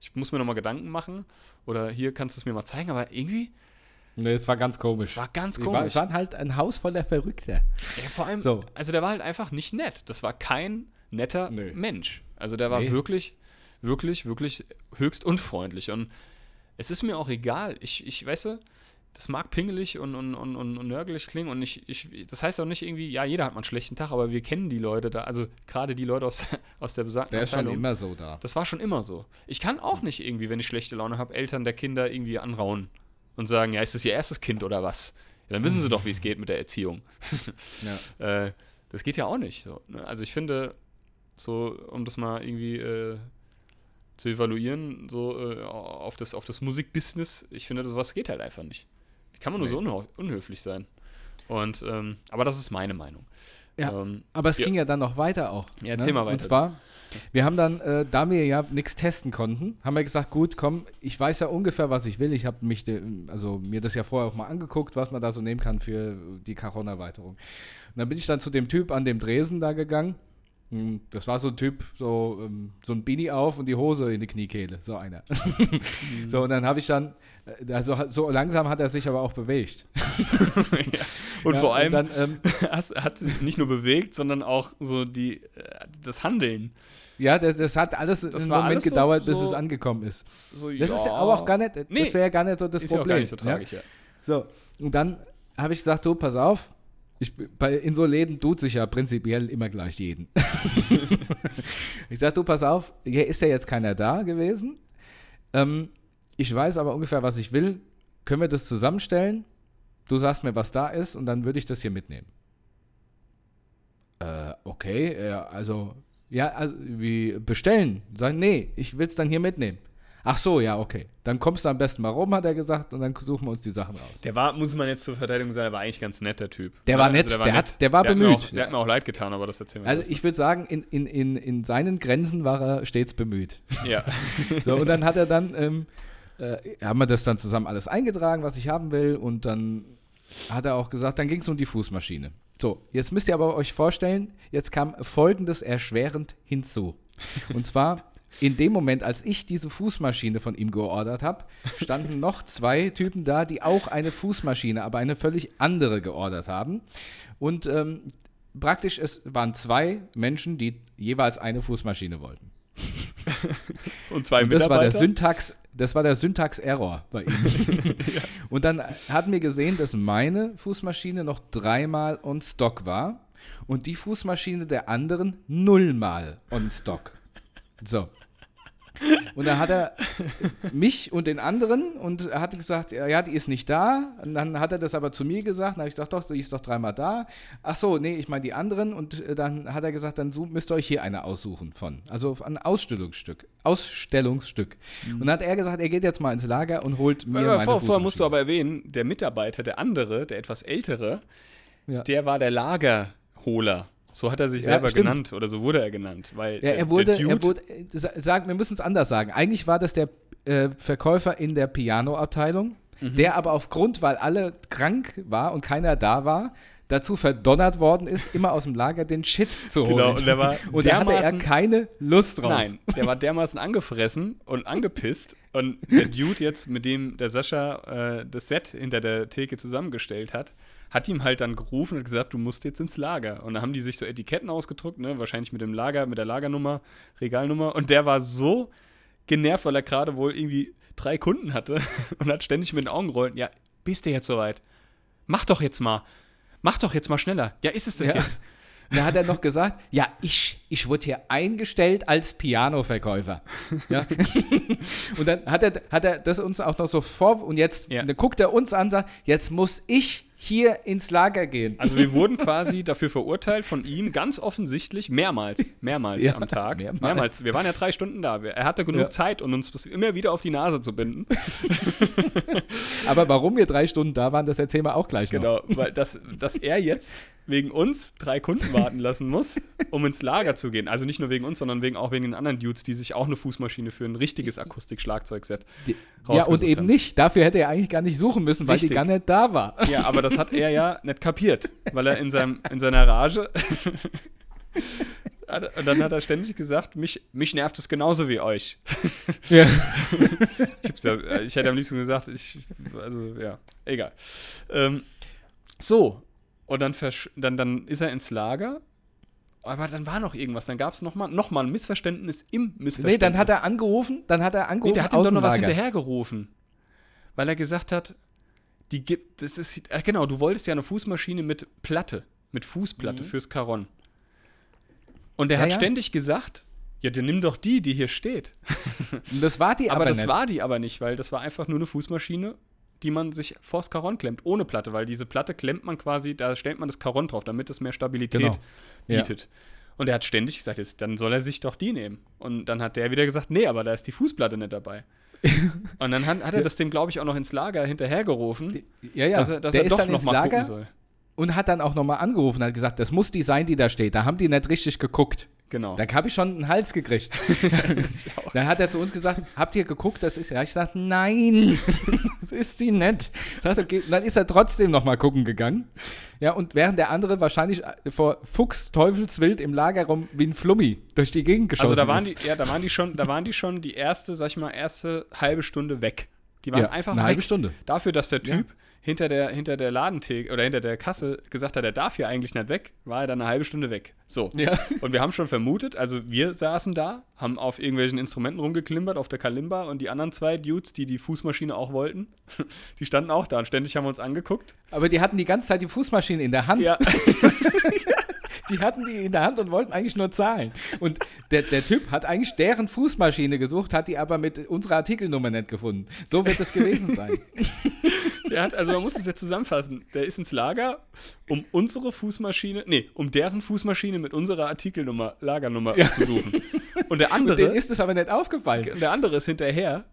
ich muss mir nochmal Gedanken machen oder hier kannst du es mir mal zeigen, aber irgendwie, nee, es war ganz komisch. es war ganz Wir war, komisch. wir waren halt ein Haus voller Verrückter. Ja, vor allem, So. also der war halt einfach nicht nett. Das war kein netter Nö. Mensch. Also der war Nee. wirklich, wirklich, wirklich höchst unfreundlich. Und es ist mir auch egal. Ich, ich weiß du, das mag pingelig und, und, und, und, nörgelig klingen. Und ich, ich, das heißt auch nicht irgendwie, ja, jeder hat mal einen schlechten Tag, aber wir kennen die Leute da, also gerade die Leute aus, aus der besagten Der ist schon immer so da. Das war schon immer so. Ich kann auch nicht irgendwie, wenn ich schlechte Laune habe, Eltern der Kinder irgendwie anrauen und sagen, ja, ist das ihr erstes Kind oder was? Ja, dann wissen sie doch, wie es geht mit der Erziehung. Ja. Äh, das geht ja auch nicht so. Ne? Also ich finde, so um das mal irgendwie äh, zu evaluieren, so äh, auf, das, auf das Musikbusiness. Ich finde, sowas geht halt einfach nicht. Kann man nur Nee. so unhö unhöflich sein? Und, ähm, aber das ist meine Meinung. Ja, Ähm, Aber es ja. ging ja dann noch weiter auch. Ja, erzähl mal weiter. Und zwar, wir haben dann, äh, da wir ja nichts testen konnten, haben wir gesagt, gut, komm, ich weiß ja ungefähr, was ich will. Ich habe mich, also mir das ja vorher auch mal angeguckt, was man da so nehmen kann für die Cajon-Erweiterung. Und dann bin ich dann zu dem Typ an dem Dresen da gegangen. Hm, Das war so ein Typ, so, ähm, so ein Beanie auf und die Hose in die Kniekehle, so einer. so, und dann habe ich dann, äh, also so langsam hat er sich aber auch bewegt. ja. Und Ja, vor allem dann, ähm, hat sich nicht nur bewegt, sondern auch so die, äh, das Handeln. ja, das, das hat alles Das einen Moment alles so- gedauert, bis so- es angekommen ist. So, Das ist ja aber auch gar nicht, Nee. das wäre ja gar nicht so das ist ja auch Problem. gar nicht so tragisch, ja. So, und dann habe ich gesagt, du, pass auf, ich, bei, in so Läden tut sich ja prinzipiell immer gleich jeden. ich sage, du, pass auf, hier ist ja jetzt keiner da gewesen. Ähm, ich weiß aber ungefähr, was ich will. Können wir das zusammenstellen? Du sagst mir, was da ist, und dann würde ich das hier mitnehmen. Äh, okay, ja, also, ja, also, wie bestellen? Sagen, nee, ich will es dann hier mitnehmen. Ach so, ja, okay. Dann kommst du am besten mal rum, hat er gesagt, und dann suchen wir uns die Sachen raus. Der war, muss man jetzt zur Verteidigung sagen, der war eigentlich ganz nett, der Typ. Der war also nett, der hat- der war Hat mir bemüht. auch, der hat mir auch leid getan, aber das erzählen wir Also ich würde sagen, in, in, in, in seinen Grenzen war er stets bemüht. Ja. So, und dann hat er dann, ähm, äh, haben wir das dann zusammen alles eingetragen, was ich haben will, und dann hat er auch gesagt, dann ging es um die Fußmaschine. So, jetzt müsst ihr aber euch vorstellen, jetzt kam Folgendes erschwerend hinzu. Und zwar, in dem Moment, als ich diese Fußmaschine von ihm geordert habe, standen noch zwei Typen da, die auch eine Fußmaschine, aber eine völlig andere geordert haben. Und ähm, praktisch, es waren zwei Menschen, die jeweils eine Fußmaschine wollten. Und zwei Und das war der Mitarbeiter. Syntax, das war der Syntax-Error bei ihm. Und dann hatten wir gesehen, dass meine Fußmaschine noch dreimal on Stock war und die Fußmaschine der anderen nullmal on Stock. So. Und dann hat er mich und den anderen und er hat gesagt, ja, die ist nicht da. Und dann hat er das aber zu mir gesagt. Dann habe ich gesagt, doch, die ist doch dreimal da. Ach so, nee, ich meine die anderen. Und äh, dann hat er gesagt, dann müsst ihr euch hier eine aussuchen von. Also ein Ausstellungsstück. Ausstellungsstück. Und dann hat er gesagt, er geht jetzt mal ins Lager und holt mir Vorher, meine vor, vorher musst du aber erwähnen, der Mitarbeiter, der andere, der etwas ältere, Ja. der war der Lagerholer. So hat er sich Ja, selber stimmt. genannt oder so wurde er genannt. Weil Ja, der- er wurde, der Dude, er wurde, sa- sagen, wir müssen es anders sagen. Eigentlich war das der äh, Verkäufer in der Piano-Abteilung, Mhm. der aber aufgrund, weil alle krank war und keiner da war, dazu verdonnert worden ist, immer aus dem Lager den Shit zu holen. Genau, und der war und da hatte er keine Lust drauf. Nein, der war dermaßen angefressen und angepisst. Und der Dude jetzt, mit dem der Sascha äh, das Set hinter der Theke zusammengestellt hat, hat ihm halt dann gerufen und gesagt, du musst jetzt ins Lager. Und dann haben die sich so Etiketten ausgedruckt, ne? wahrscheinlich mit dem Lager, mit der Lagernummer, Regalnummer. Und der war so genervt, weil er gerade wohl irgendwie drei Kunden hatte und hat ständig mit den Augen rollen. Ja, bist du jetzt soweit? Mach doch jetzt mal. Mach doch jetzt mal schneller. Ja, ist es das Ja. jetzt? Da hat er noch gesagt, ja, ich, ich wurde hier eingestellt als Pianoverkäufer. Ja. und dann hat er, hat er das uns auch noch so vor und jetzt Ja. guckt er uns an und sagt, jetzt muss ich hier ins Lager gehen. Also wir wurden quasi dafür verurteilt von ihm, ganz offensichtlich, mehrmals, mehrmals Ja, am Tag. mehrmals. Mehrmals. Wir waren ja drei Stunden da. Er hatte genug Ja. Zeit, um uns immer wieder auf die Nase zu binden. Aber warum wir drei Stunden da waren, das erzählen wir auch gleich noch. Genau, weil das, dass er jetzt wegen uns drei Kunden warten lassen muss, um ins Lager zu gehen. Also nicht nur wegen uns, sondern wegen, auch wegen den anderen Dudes, die sich auch eine Fußmaschine für ein richtiges Akustik-Schlagzeugset Ja, und eben haben. nicht. Dafür hätte er eigentlich gar nicht suchen müssen, weil Richtig. die gar nicht da war. Ja, aber das hat er ja nicht kapiert, weil er in, seinem, in seiner Rage. Und dann hat er ständig gesagt, mich, mich nervt es genauso wie euch. Ja. Ich, ja, äh, ich hätte am liebsten gesagt, ich, also ja, egal. Ähm, so, und dann, dann, dann ist er ins Lager, aber dann war noch irgendwas, dann gab es nochmal noch mal ein Missverständnis im Missverständnis. Nee, dann hat er angerufen, dann hat er Nee, angerufen der hat ihm doch noch was hinterhergerufen. Weil er gesagt hat, die gibt, das ist, äh, genau, du wolltest ja eine Fußmaschine mit Platte, mit Fußplatte fürs Caron. Und er Mhm. Ja, hat ja. ständig gesagt, ja, dann nimm doch die, die hier steht. Das war die aber aber, das nicht. war die aber nicht, weil das war einfach nur eine Fußmaschine, die man sich vors Caron klemmt, ohne Platte, weil diese Platte klemmt man quasi, da stellt man das Caron drauf, damit es mehr Stabilität Genau. Ja. bietet. Und er hat ständig gesagt, jetzt, dann soll er sich doch die nehmen. Und dann hat der wieder gesagt, nee, aber da ist die Fußplatte nicht dabei. und dann hat, hat er das dem, glaube ich, auch noch ins Lager hinterhergerufen, Ja, ja. dass er, dass der er ist doch dann noch ins mal Lager gucken soll. und hat dann auch nochmal angerufen und hat gesagt, das muss die sein, die da steht. Da haben die nicht richtig geguckt. Genau. Da habe ich schon einen Hals gekriegt. Dann hat er zu uns gesagt, habt ihr geguckt, das ist ja. Ich sagte, nein, das ist sie er, okay. Dann ist er trotzdem nochmal gucken gegangen. Ja, und während der andere wahrscheinlich vor Fuchs Teufelswild im Lager rum wie ein Flummi durch die Gegend geschossen Also da waren ist. die, ja, da waren die schon, da waren die schon die erste, sag ich mal, erste halbe Stunde weg. Die waren ja, einfach eine weg. halbe Stunde. Dafür, dass der Ja. Hinter der, hinter der Ladentheke oder hinter der Kasse gesagt hat, er darf hier eigentlich nicht weg, war er dann eine halbe Stunde weg. So. Ja. Und wir haben schon vermutet, also wir saßen da, haben auf irgendwelchen Instrumenten rumgeklimpert, auf der Kalimba und die anderen zwei Dudes, die die Fußmaschine auch wollten, die standen auch da und ständig haben wir uns angeguckt. Aber die hatten die ganze Zeit die Fußmaschine in der Hand. Ja, Die hatten die in der Hand und wollten eigentlich nur zahlen. Und der, der Typ hat eigentlich deren Fußmaschine gesucht, hat die aber mit unserer Artikelnummer nicht gefunden. So wird es gewesen sein. der hat, also man muss das jetzt zusammenfassen. Der ist ins Lager, um unsere Fußmaschine, nee, um deren Fußmaschine mit unserer Artikelnummer, Lagernummer zu suchen. Und der andere. Denen ist es aber nicht aufgefallen. Und der andere ist hinterher,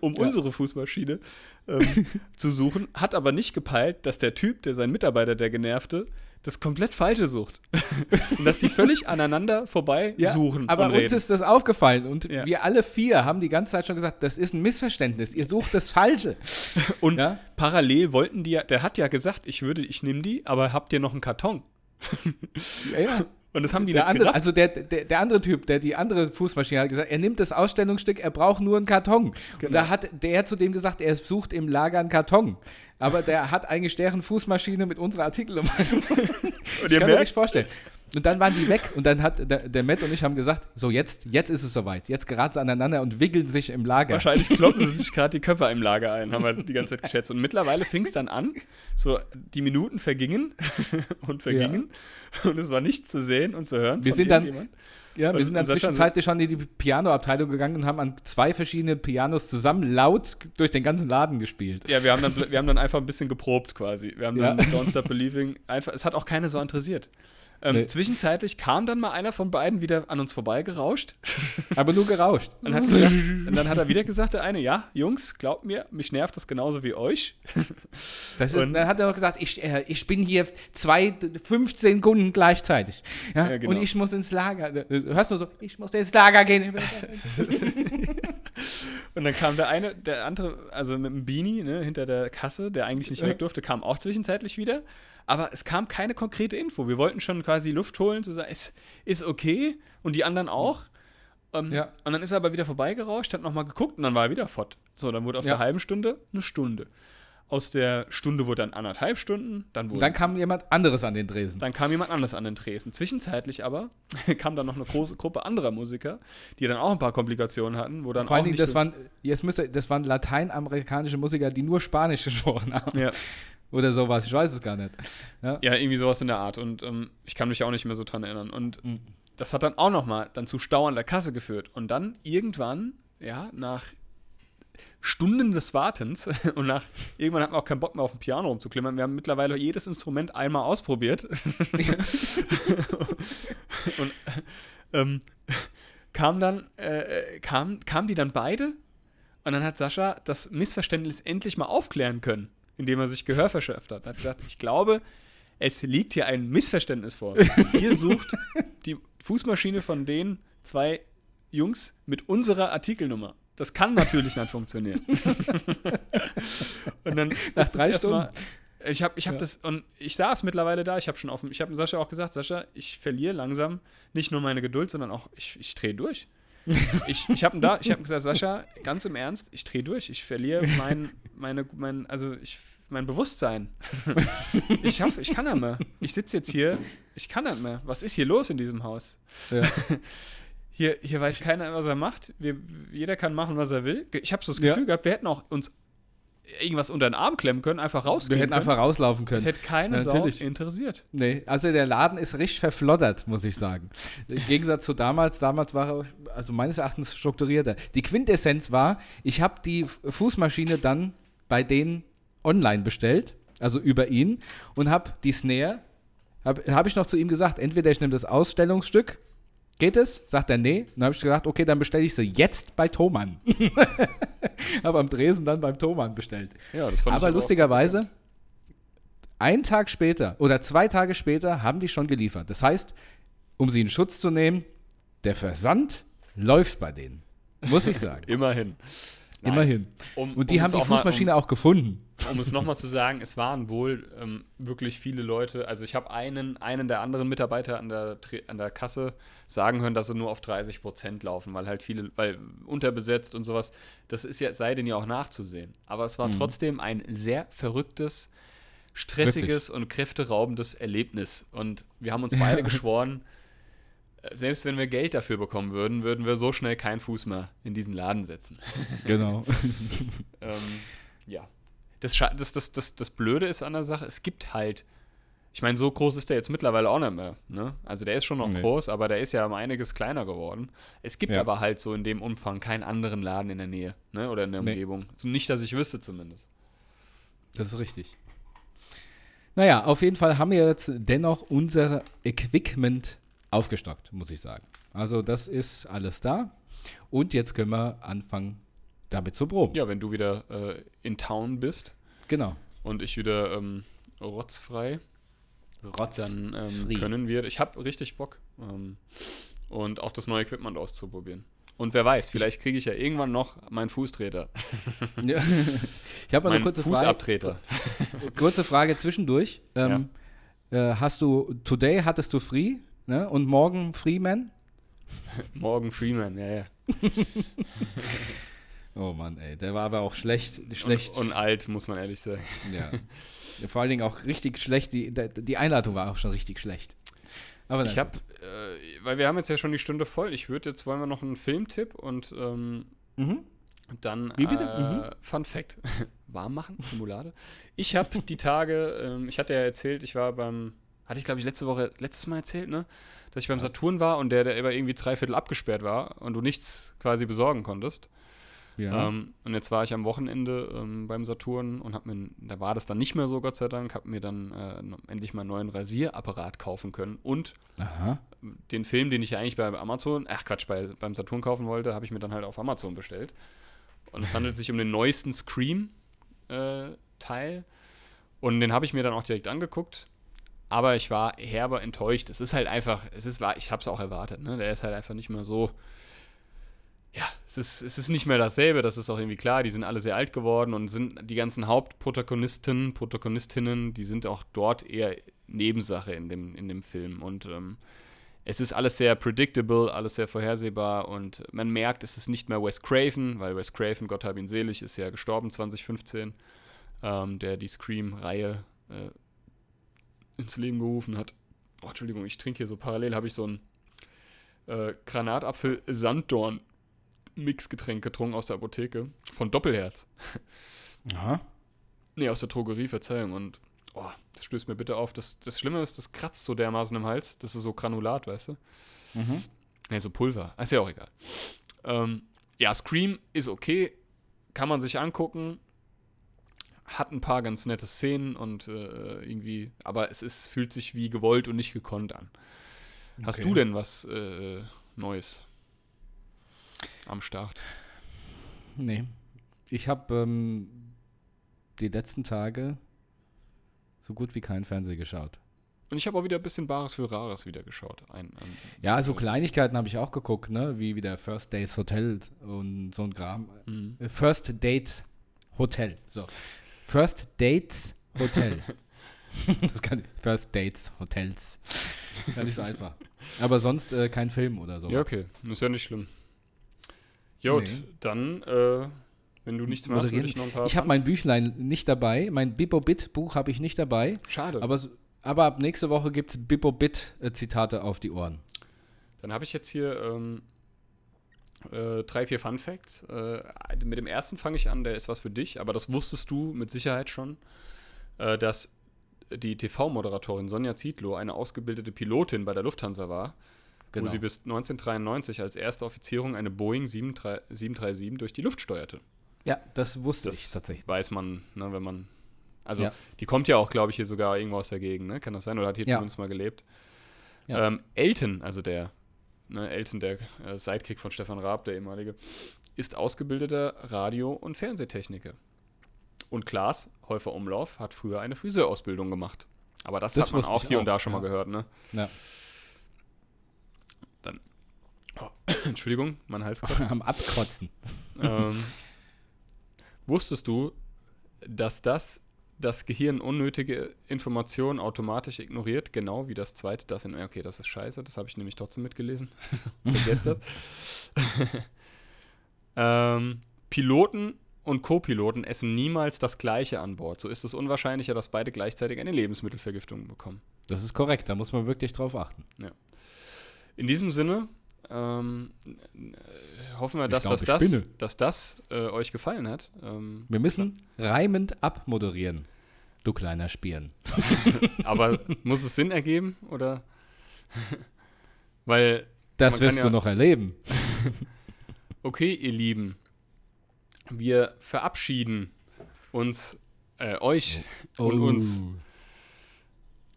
um Ja. unsere Fußmaschine ähm, zu suchen, hat aber nicht gepeilt, dass der Typ, der sein Mitarbeiter, der Genervte, das komplett Falsche sucht. und dass die völlig aneinander vorbei Ja, suchen. aber uns reden. ist das aufgefallen und Ja. wir alle vier haben die ganze Zeit schon gesagt, das ist ein Missverständnis. Ihr sucht das Falsche. Und Ja? parallel wollten die ja, der hat ja gesagt, ich würde, ich nehme die, aber habt ihr noch einen Karton? Ja, ja. Und das haben die Der andere, also der, der, der andere Typ, der die andere Fußmaschine hat gesagt, er nimmt das Ausstellungsstück, er braucht nur einen Karton. Und Genau. da hat der zu dem gesagt, er sucht im Lager einen Karton. Aber der hat eigentlich deren Fußmaschine mit unserer Artikelnummer. und Ich ihr kann mir merkt, nicht vorstellen. Und dann waren die weg und dann hat der, der Matt und ich haben gesagt, so jetzt, jetzt ist es soweit. Jetzt geraten sie aneinander und wickeln sich im Lager. Wahrscheinlich kloppen sie sich gerade die Köpfe im Lager ein, haben wir die ganze Zeit geschätzt. Und mittlerweile fing es dann an, so die Minuten vergingen und vergingen und es war nichts zu sehen und zu hören. Wir sind dann-. Ja, wir sind dann zwischenzeitlich schon in die Pianoabteilung gegangen und haben an zwei verschiedenen Pianos zusammen laut durch den ganzen Laden gespielt. Ja, wir haben, dann, wir haben dann einfach ein bisschen geprobt quasi. Wir haben dann Ja. mit Don't Stop Believing einfach, es hat auch keine so interessiert. Ähm, Nee. Zwischenzeitlich kam dann mal einer von beiden wieder an uns vorbeigerauscht Aber nur gerauscht. und, hat gesagt, und dann hat er wieder gesagt, der eine, ja, Jungs, glaubt mir, mich nervt das genauso wie euch. Ist, Und- dann hat er noch gesagt, ich, äh, ich bin hier zwei, 15 Kunden gleichzeitig. Ja? Ja, genau. Und ich muss ins Lager. Du hörst nur so, ich muss ins Lager gehen. Und dann kam der eine, der andere, also mit dem Beanie ne, hinter der Kasse, der eigentlich nicht weg durfte, kam auch zwischenzeitlich wieder. Aber es kam keine konkrete Info. Wir wollten schon quasi Luft holen, zu sagen, ist, ist okay. Und die anderen auch. Ähm, Ja. Und dann ist er aber wieder vorbeigerauscht, hat nochmal geguckt und dann war er wieder fort. So, dann wurde aus Ja. der halben Stunde eine Stunde. Aus der Stunde wurde dann anderthalb Stunden, dann wurde Und dann kam jemand anderes an den Dresen. dann kam jemand anders an den Tresen. Zwischenzeitlich aber kam dann noch eine große Gruppe anderer Musiker, die dann auch ein paar Komplikationen hatten, wo dann Vor allen Dingen, das so, waren, jetzt müsste, das waren lateinamerikanische Musiker, die nur Spanisch gesprochen haben. ja, Oder sowas, ich weiß es gar nicht. Ja. ja, irgendwie sowas in der Art. Und ähm, ich kann mich auch nicht mehr so dran erinnern. Und Mhm. das hat dann auch nochmal dann zu Stau an der Kasse geführt. Und dann irgendwann, ja, nach Stunden des Wartens und nach irgendwann hatten wir auch keinen Bock mehr auf dem Piano rumzuklimmern. Wir haben mittlerweile jedes Instrument einmal ausprobiert. und ähm, kam dann, äh, kam, kamen die dann beide und dann hat Sascha das Missverständnis endlich mal aufklären können, indem er sich Gehör verschafft hat. Er hat gesagt, ich glaube, es liegt hier ein Missverständnis vor. Ihr sucht die Fußmaschine von den zwei Jungs mit unserer Artikelnummer. Das kann natürlich nicht funktionieren. und dann Nach drei erstmal. Ich habe ich hab Ja. das und ich saß mittlerweile da. Ich habe schon auf ich habe Sascha auch gesagt, Sascha, ich verliere langsam nicht nur meine Geduld, sondern auch ich, ich drehe durch. ich ich habe da, ich habe gesagt, Sascha, ganz im Ernst, ich drehe durch. Ich verliere mein, meine, mein, also ich, mein Bewusstsein. ich hoffe, ich kann nicht mehr. Ich sitze jetzt hier, ich kann nicht mehr. Was ist hier los in diesem Haus? Ja. Hier, hier weiß keiner, was er macht. Wir, jeder kann machen, was er will. Ich habe so das Ja. Gefühl gehabt, wir hätten auch uns irgendwas unter den Arm klemmen können, einfach Wir rausgehen hätten können. einfach rauslaufen Es können. hätte keine Ja, Sau interessiert. Nee, also der Laden ist richtig verfloddert, muss ich sagen. Im Gegensatz zu damals, damals war er, also meines Erachtens strukturierter. Die Quintessenz war, ich habe die Fußmaschine dann bei denen online bestellt, also über ihn, und habe die Snare, habe hab ich noch zu ihm gesagt, entweder ich nehme das Ausstellungsstück Geht es? Sagt er, nee. Dann habe ich gesagt, okay, dann bestelle ich sie jetzt bei Thomann. habe am Dresen dann beim Thomann bestellt. Ja, das fand Aber ich lustigerweise, einen Tag später oder zwei Tage später haben die schon geliefert. Das heißt, um sie in Schutz zu nehmen, der Versand läuft bei denen. Muss ich sagen. Immerhin. Nein, Immerhin. Um, Und die um haben die auch mal- Fußmaschine auch gefunden. Um, um es nochmal zu sagen, es waren wohl ähm, wirklich viele Leute. Also ich habe einen, einen der anderen Mitarbeiter an der, an der Kasse sagen hören, dass sie nur auf 30 Prozent laufen, weil halt viele, weil unterbesetzt und sowas. Das ist ja, sei denn ja auch nachzusehen. Aber es war Mhm. trotzdem ein sehr verrücktes, stressiges und kräfteraubendes Erlebnis. Und wir haben uns beide geschworen, selbst wenn wir Geld dafür bekommen würden, würden wir so schnell keinen Fuß mehr in diesen Laden setzen. Genau. Ähm, ja. Das, das, das, das, das Blöde ist an der Sache, es gibt halt, ich meine, so groß ist der jetzt mittlerweile auch nicht mehr. Ne? Also der ist schon noch Nee. groß, aber der ist ja um einiges kleiner geworden. Es gibt Ja. aber halt so in dem Umfang keinen anderen Laden in der Nähe ne? oder in der Nee. Umgebung. Also nicht, dass ich wüsste zumindest. Das ist richtig. Naja, auf jeden Fall haben wir jetzt dennoch unser Equipment aufgestockt, muss ich sagen. Also das ist alles da. Und jetzt können wir anfangen, damit zu proben. Ja, wenn du wieder äh, in Town bist Genau. und ich wieder ähm, rotzfrei, Rotz. dann ähm, können wir, ich habe richtig Bock ähm, und auch das neue Equipment auszuprobieren. Und wer weiß, vielleicht kriege ich ja irgendwann noch meinen Fußtreter, Ja. Ich habe mal eine kurze Frage, Fußabtreter. kurze Frage zwischendurch. Ähm, äh, hast du, today hattest du Free ne? und morgen Freeman? Morgan Freeman, ja, ja. Oh Mann, ey, der war aber auch schlecht. schlecht. Und, und alt, muss man ehrlich sagen. ja. Vor allen Dingen auch richtig schlecht. Die, die Einleitung war auch schon richtig schlecht. Aber Ich habe, äh, weil wir haben jetzt ja schon die Stunde voll. Ich würde jetzt, wollen wir noch einen Filmtipp und ähm. Mhm. dann Wie bitte? Äh, Fun Fact. Warm machen, Simulade. Ich habe die Tage, ähm, ich hatte ja erzählt, ich war beim, hatte ich glaube ich letzte Woche, letztes Mal erzählt, ne? Dass ich beim Saturn war und der, der über irgendwie drei Viertel abgesperrt war und du nichts quasi besorgen konntest. Ja. Ähm, und jetzt war ich am Wochenende ähm, beim Saturn und hab mir, da war das dann nicht mehr so, Gott sei Dank, habe mir dann äh, endlich mal einen neuen Rasierapparat kaufen können und Aha. den Film, den ich ja eigentlich bei Amazon, ach Quatsch, bei, beim Saturn kaufen wollte, habe ich mir dann halt auf Amazon bestellt. Und es handelt sich um den neuesten Scream-Teil. und den habe ich mir dann auch direkt angeguckt. Aber ich war herber enttäuscht. Es ist halt einfach, es ist, ich habe es auch erwartet, ne? Der ist halt einfach nicht mehr so. Ja, es ist, es ist nicht mehr dasselbe, das ist auch irgendwie klar. Die sind alle sehr alt geworden und sind die ganzen Hauptprotagonisten, Protagonistinnen, die sind auch dort eher Nebensache in dem, in dem Film. Und ähm, es ist alles sehr predictable, alles sehr vorhersehbar und man merkt, es ist nicht mehr Wes Craven, weil Wes Craven, Gott hab ihn selig, ist ja gestorben 2015, ähm, der die Scream-Reihe äh, ins Leben gerufen hat. Oh, Entschuldigung, ich trinke hier so parallel, habe ich so ein äh, Granatapfel-Sanddorn-Mixgetränk getrunken aus der Apotheke von Doppelherz. Aha. Nee, aus der Drogerie, Verzeihung. Und oh, das stößt mir bitte auf. Das, das Schlimme ist, das kratzt so dermaßen im Hals. Das ist so Granulat, weißt du? Mhm. Nee, so Pulver. Ist ja auch egal. Ähm, ja, Scream ist okay. Kann man sich angucken. Hat ein paar ganz nette Szenen und äh, irgendwie, aber es ist, fühlt sich wie gewollt und nicht gekonnt an. Hast Okay. du denn was äh, Neues am Start? Nee. Ich habe ähm, die letzten Tage so gut wie kein Fernsehen geschaut. Und ich habe auch wieder ein bisschen Bares für Rares wieder geschaut. Ein, ein, Ja, so Kleinigkeiten habe ich auch geguckt, ne? Wie wieder First Dates Hotel und so ein Kram. Mhm. Äh, First Dates Hotel. So. First Dates Hotel. das kann First Dates Hotels. Ja, nicht so einfach. Aber sonst äh, kein Film oder so. Ja, okay. Ist ja nicht schlimm. Gut, Nee. dann, äh, wenn du nichts mehr hast, würde ich noch ein paar. Ich habe mein Büchlein nicht dabei. Mein Bibo-Bit-Buch habe ich nicht dabei. Schade. Aber, aber ab nächste Woche gibt es Bibo-Bit-Zitate auf die Ohren. Dann habe ich jetzt hier ähm, äh, drei, vier Fun Facts. Äh, mit dem ersten fange ich an, der ist was für dich, aber das wusstest du mit Sicherheit schon, äh, dass die TV-Moderatorin Sonja Zietlow eine ausgebildete Pilotin bei der Lufthansa war, Genau. wo sie bis 1993 als erste Offizierung eine Boeing 73 737 durch die Luft steuerte. Ja, das wusste Das ich tatsächlich. weiß man, ne, wenn man. Also, Ja. die kommt ja auch, glaube ich, hier sogar irgendwo aus der Gegend, ne? Kann das sein? Oder hat hier Ja. zumindest mal gelebt? Ja. Ähm, Elton, also der ne, Elton, der äh, Sidekick von Stefan Raab, der ehemalige, ist ausgebildeter Radio- und Fernsehtechniker. Und Klaas Häufer Umlauf hat früher eine Friseurausbildung gemacht. Aber das, Das hat man auch hier und auch, da schon ja. mal gehört, ne? Ja. Entschuldigung, mein Hals kratzt. Am Abkotzen. ähm, wusstest du, dass das das Gehirn unnötige Informationen automatisch ignoriert, genau wie das zweite, das in, okay, das ist scheiße, das habe ich nämlich trotzdem mitgelesen. Vergesst das. ähm, Piloten und Co-Piloten essen niemals das Gleiche an Bord. So ist es unwahrscheinlicher, dass beide gleichzeitig eine Lebensmittelvergiftung bekommen. Das ist korrekt, da muss man wirklich drauf achten. In diesem Sinne ähm, äh, hoffen wir, dass, glaub, das, dass das äh, euch gefallen hat. Ähm, Wir müssen reimend abmoderieren, du kleiner Spieren. aber muss es Sinn ergeben oder? Weil, Das wirst du ja- noch erleben. okay, ihr Lieben, wir verabschieden uns, äh, euch und uns Oh.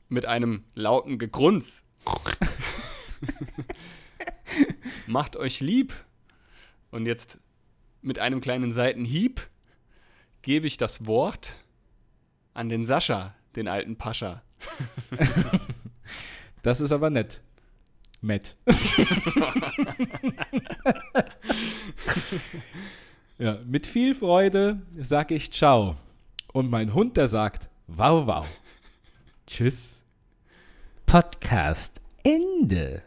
mit einem lauten Gegrunz. Macht euch lieb. Und jetzt mit einem kleinen Seitenhieb gebe ich das Wort an den Sascha, den alten Pascha. Das ist aber nett. Matt. ja, mit viel Freude sag ich Ciao. Und mein Hund, der sagt Wow, wow. Tschüss. Podcast Ende.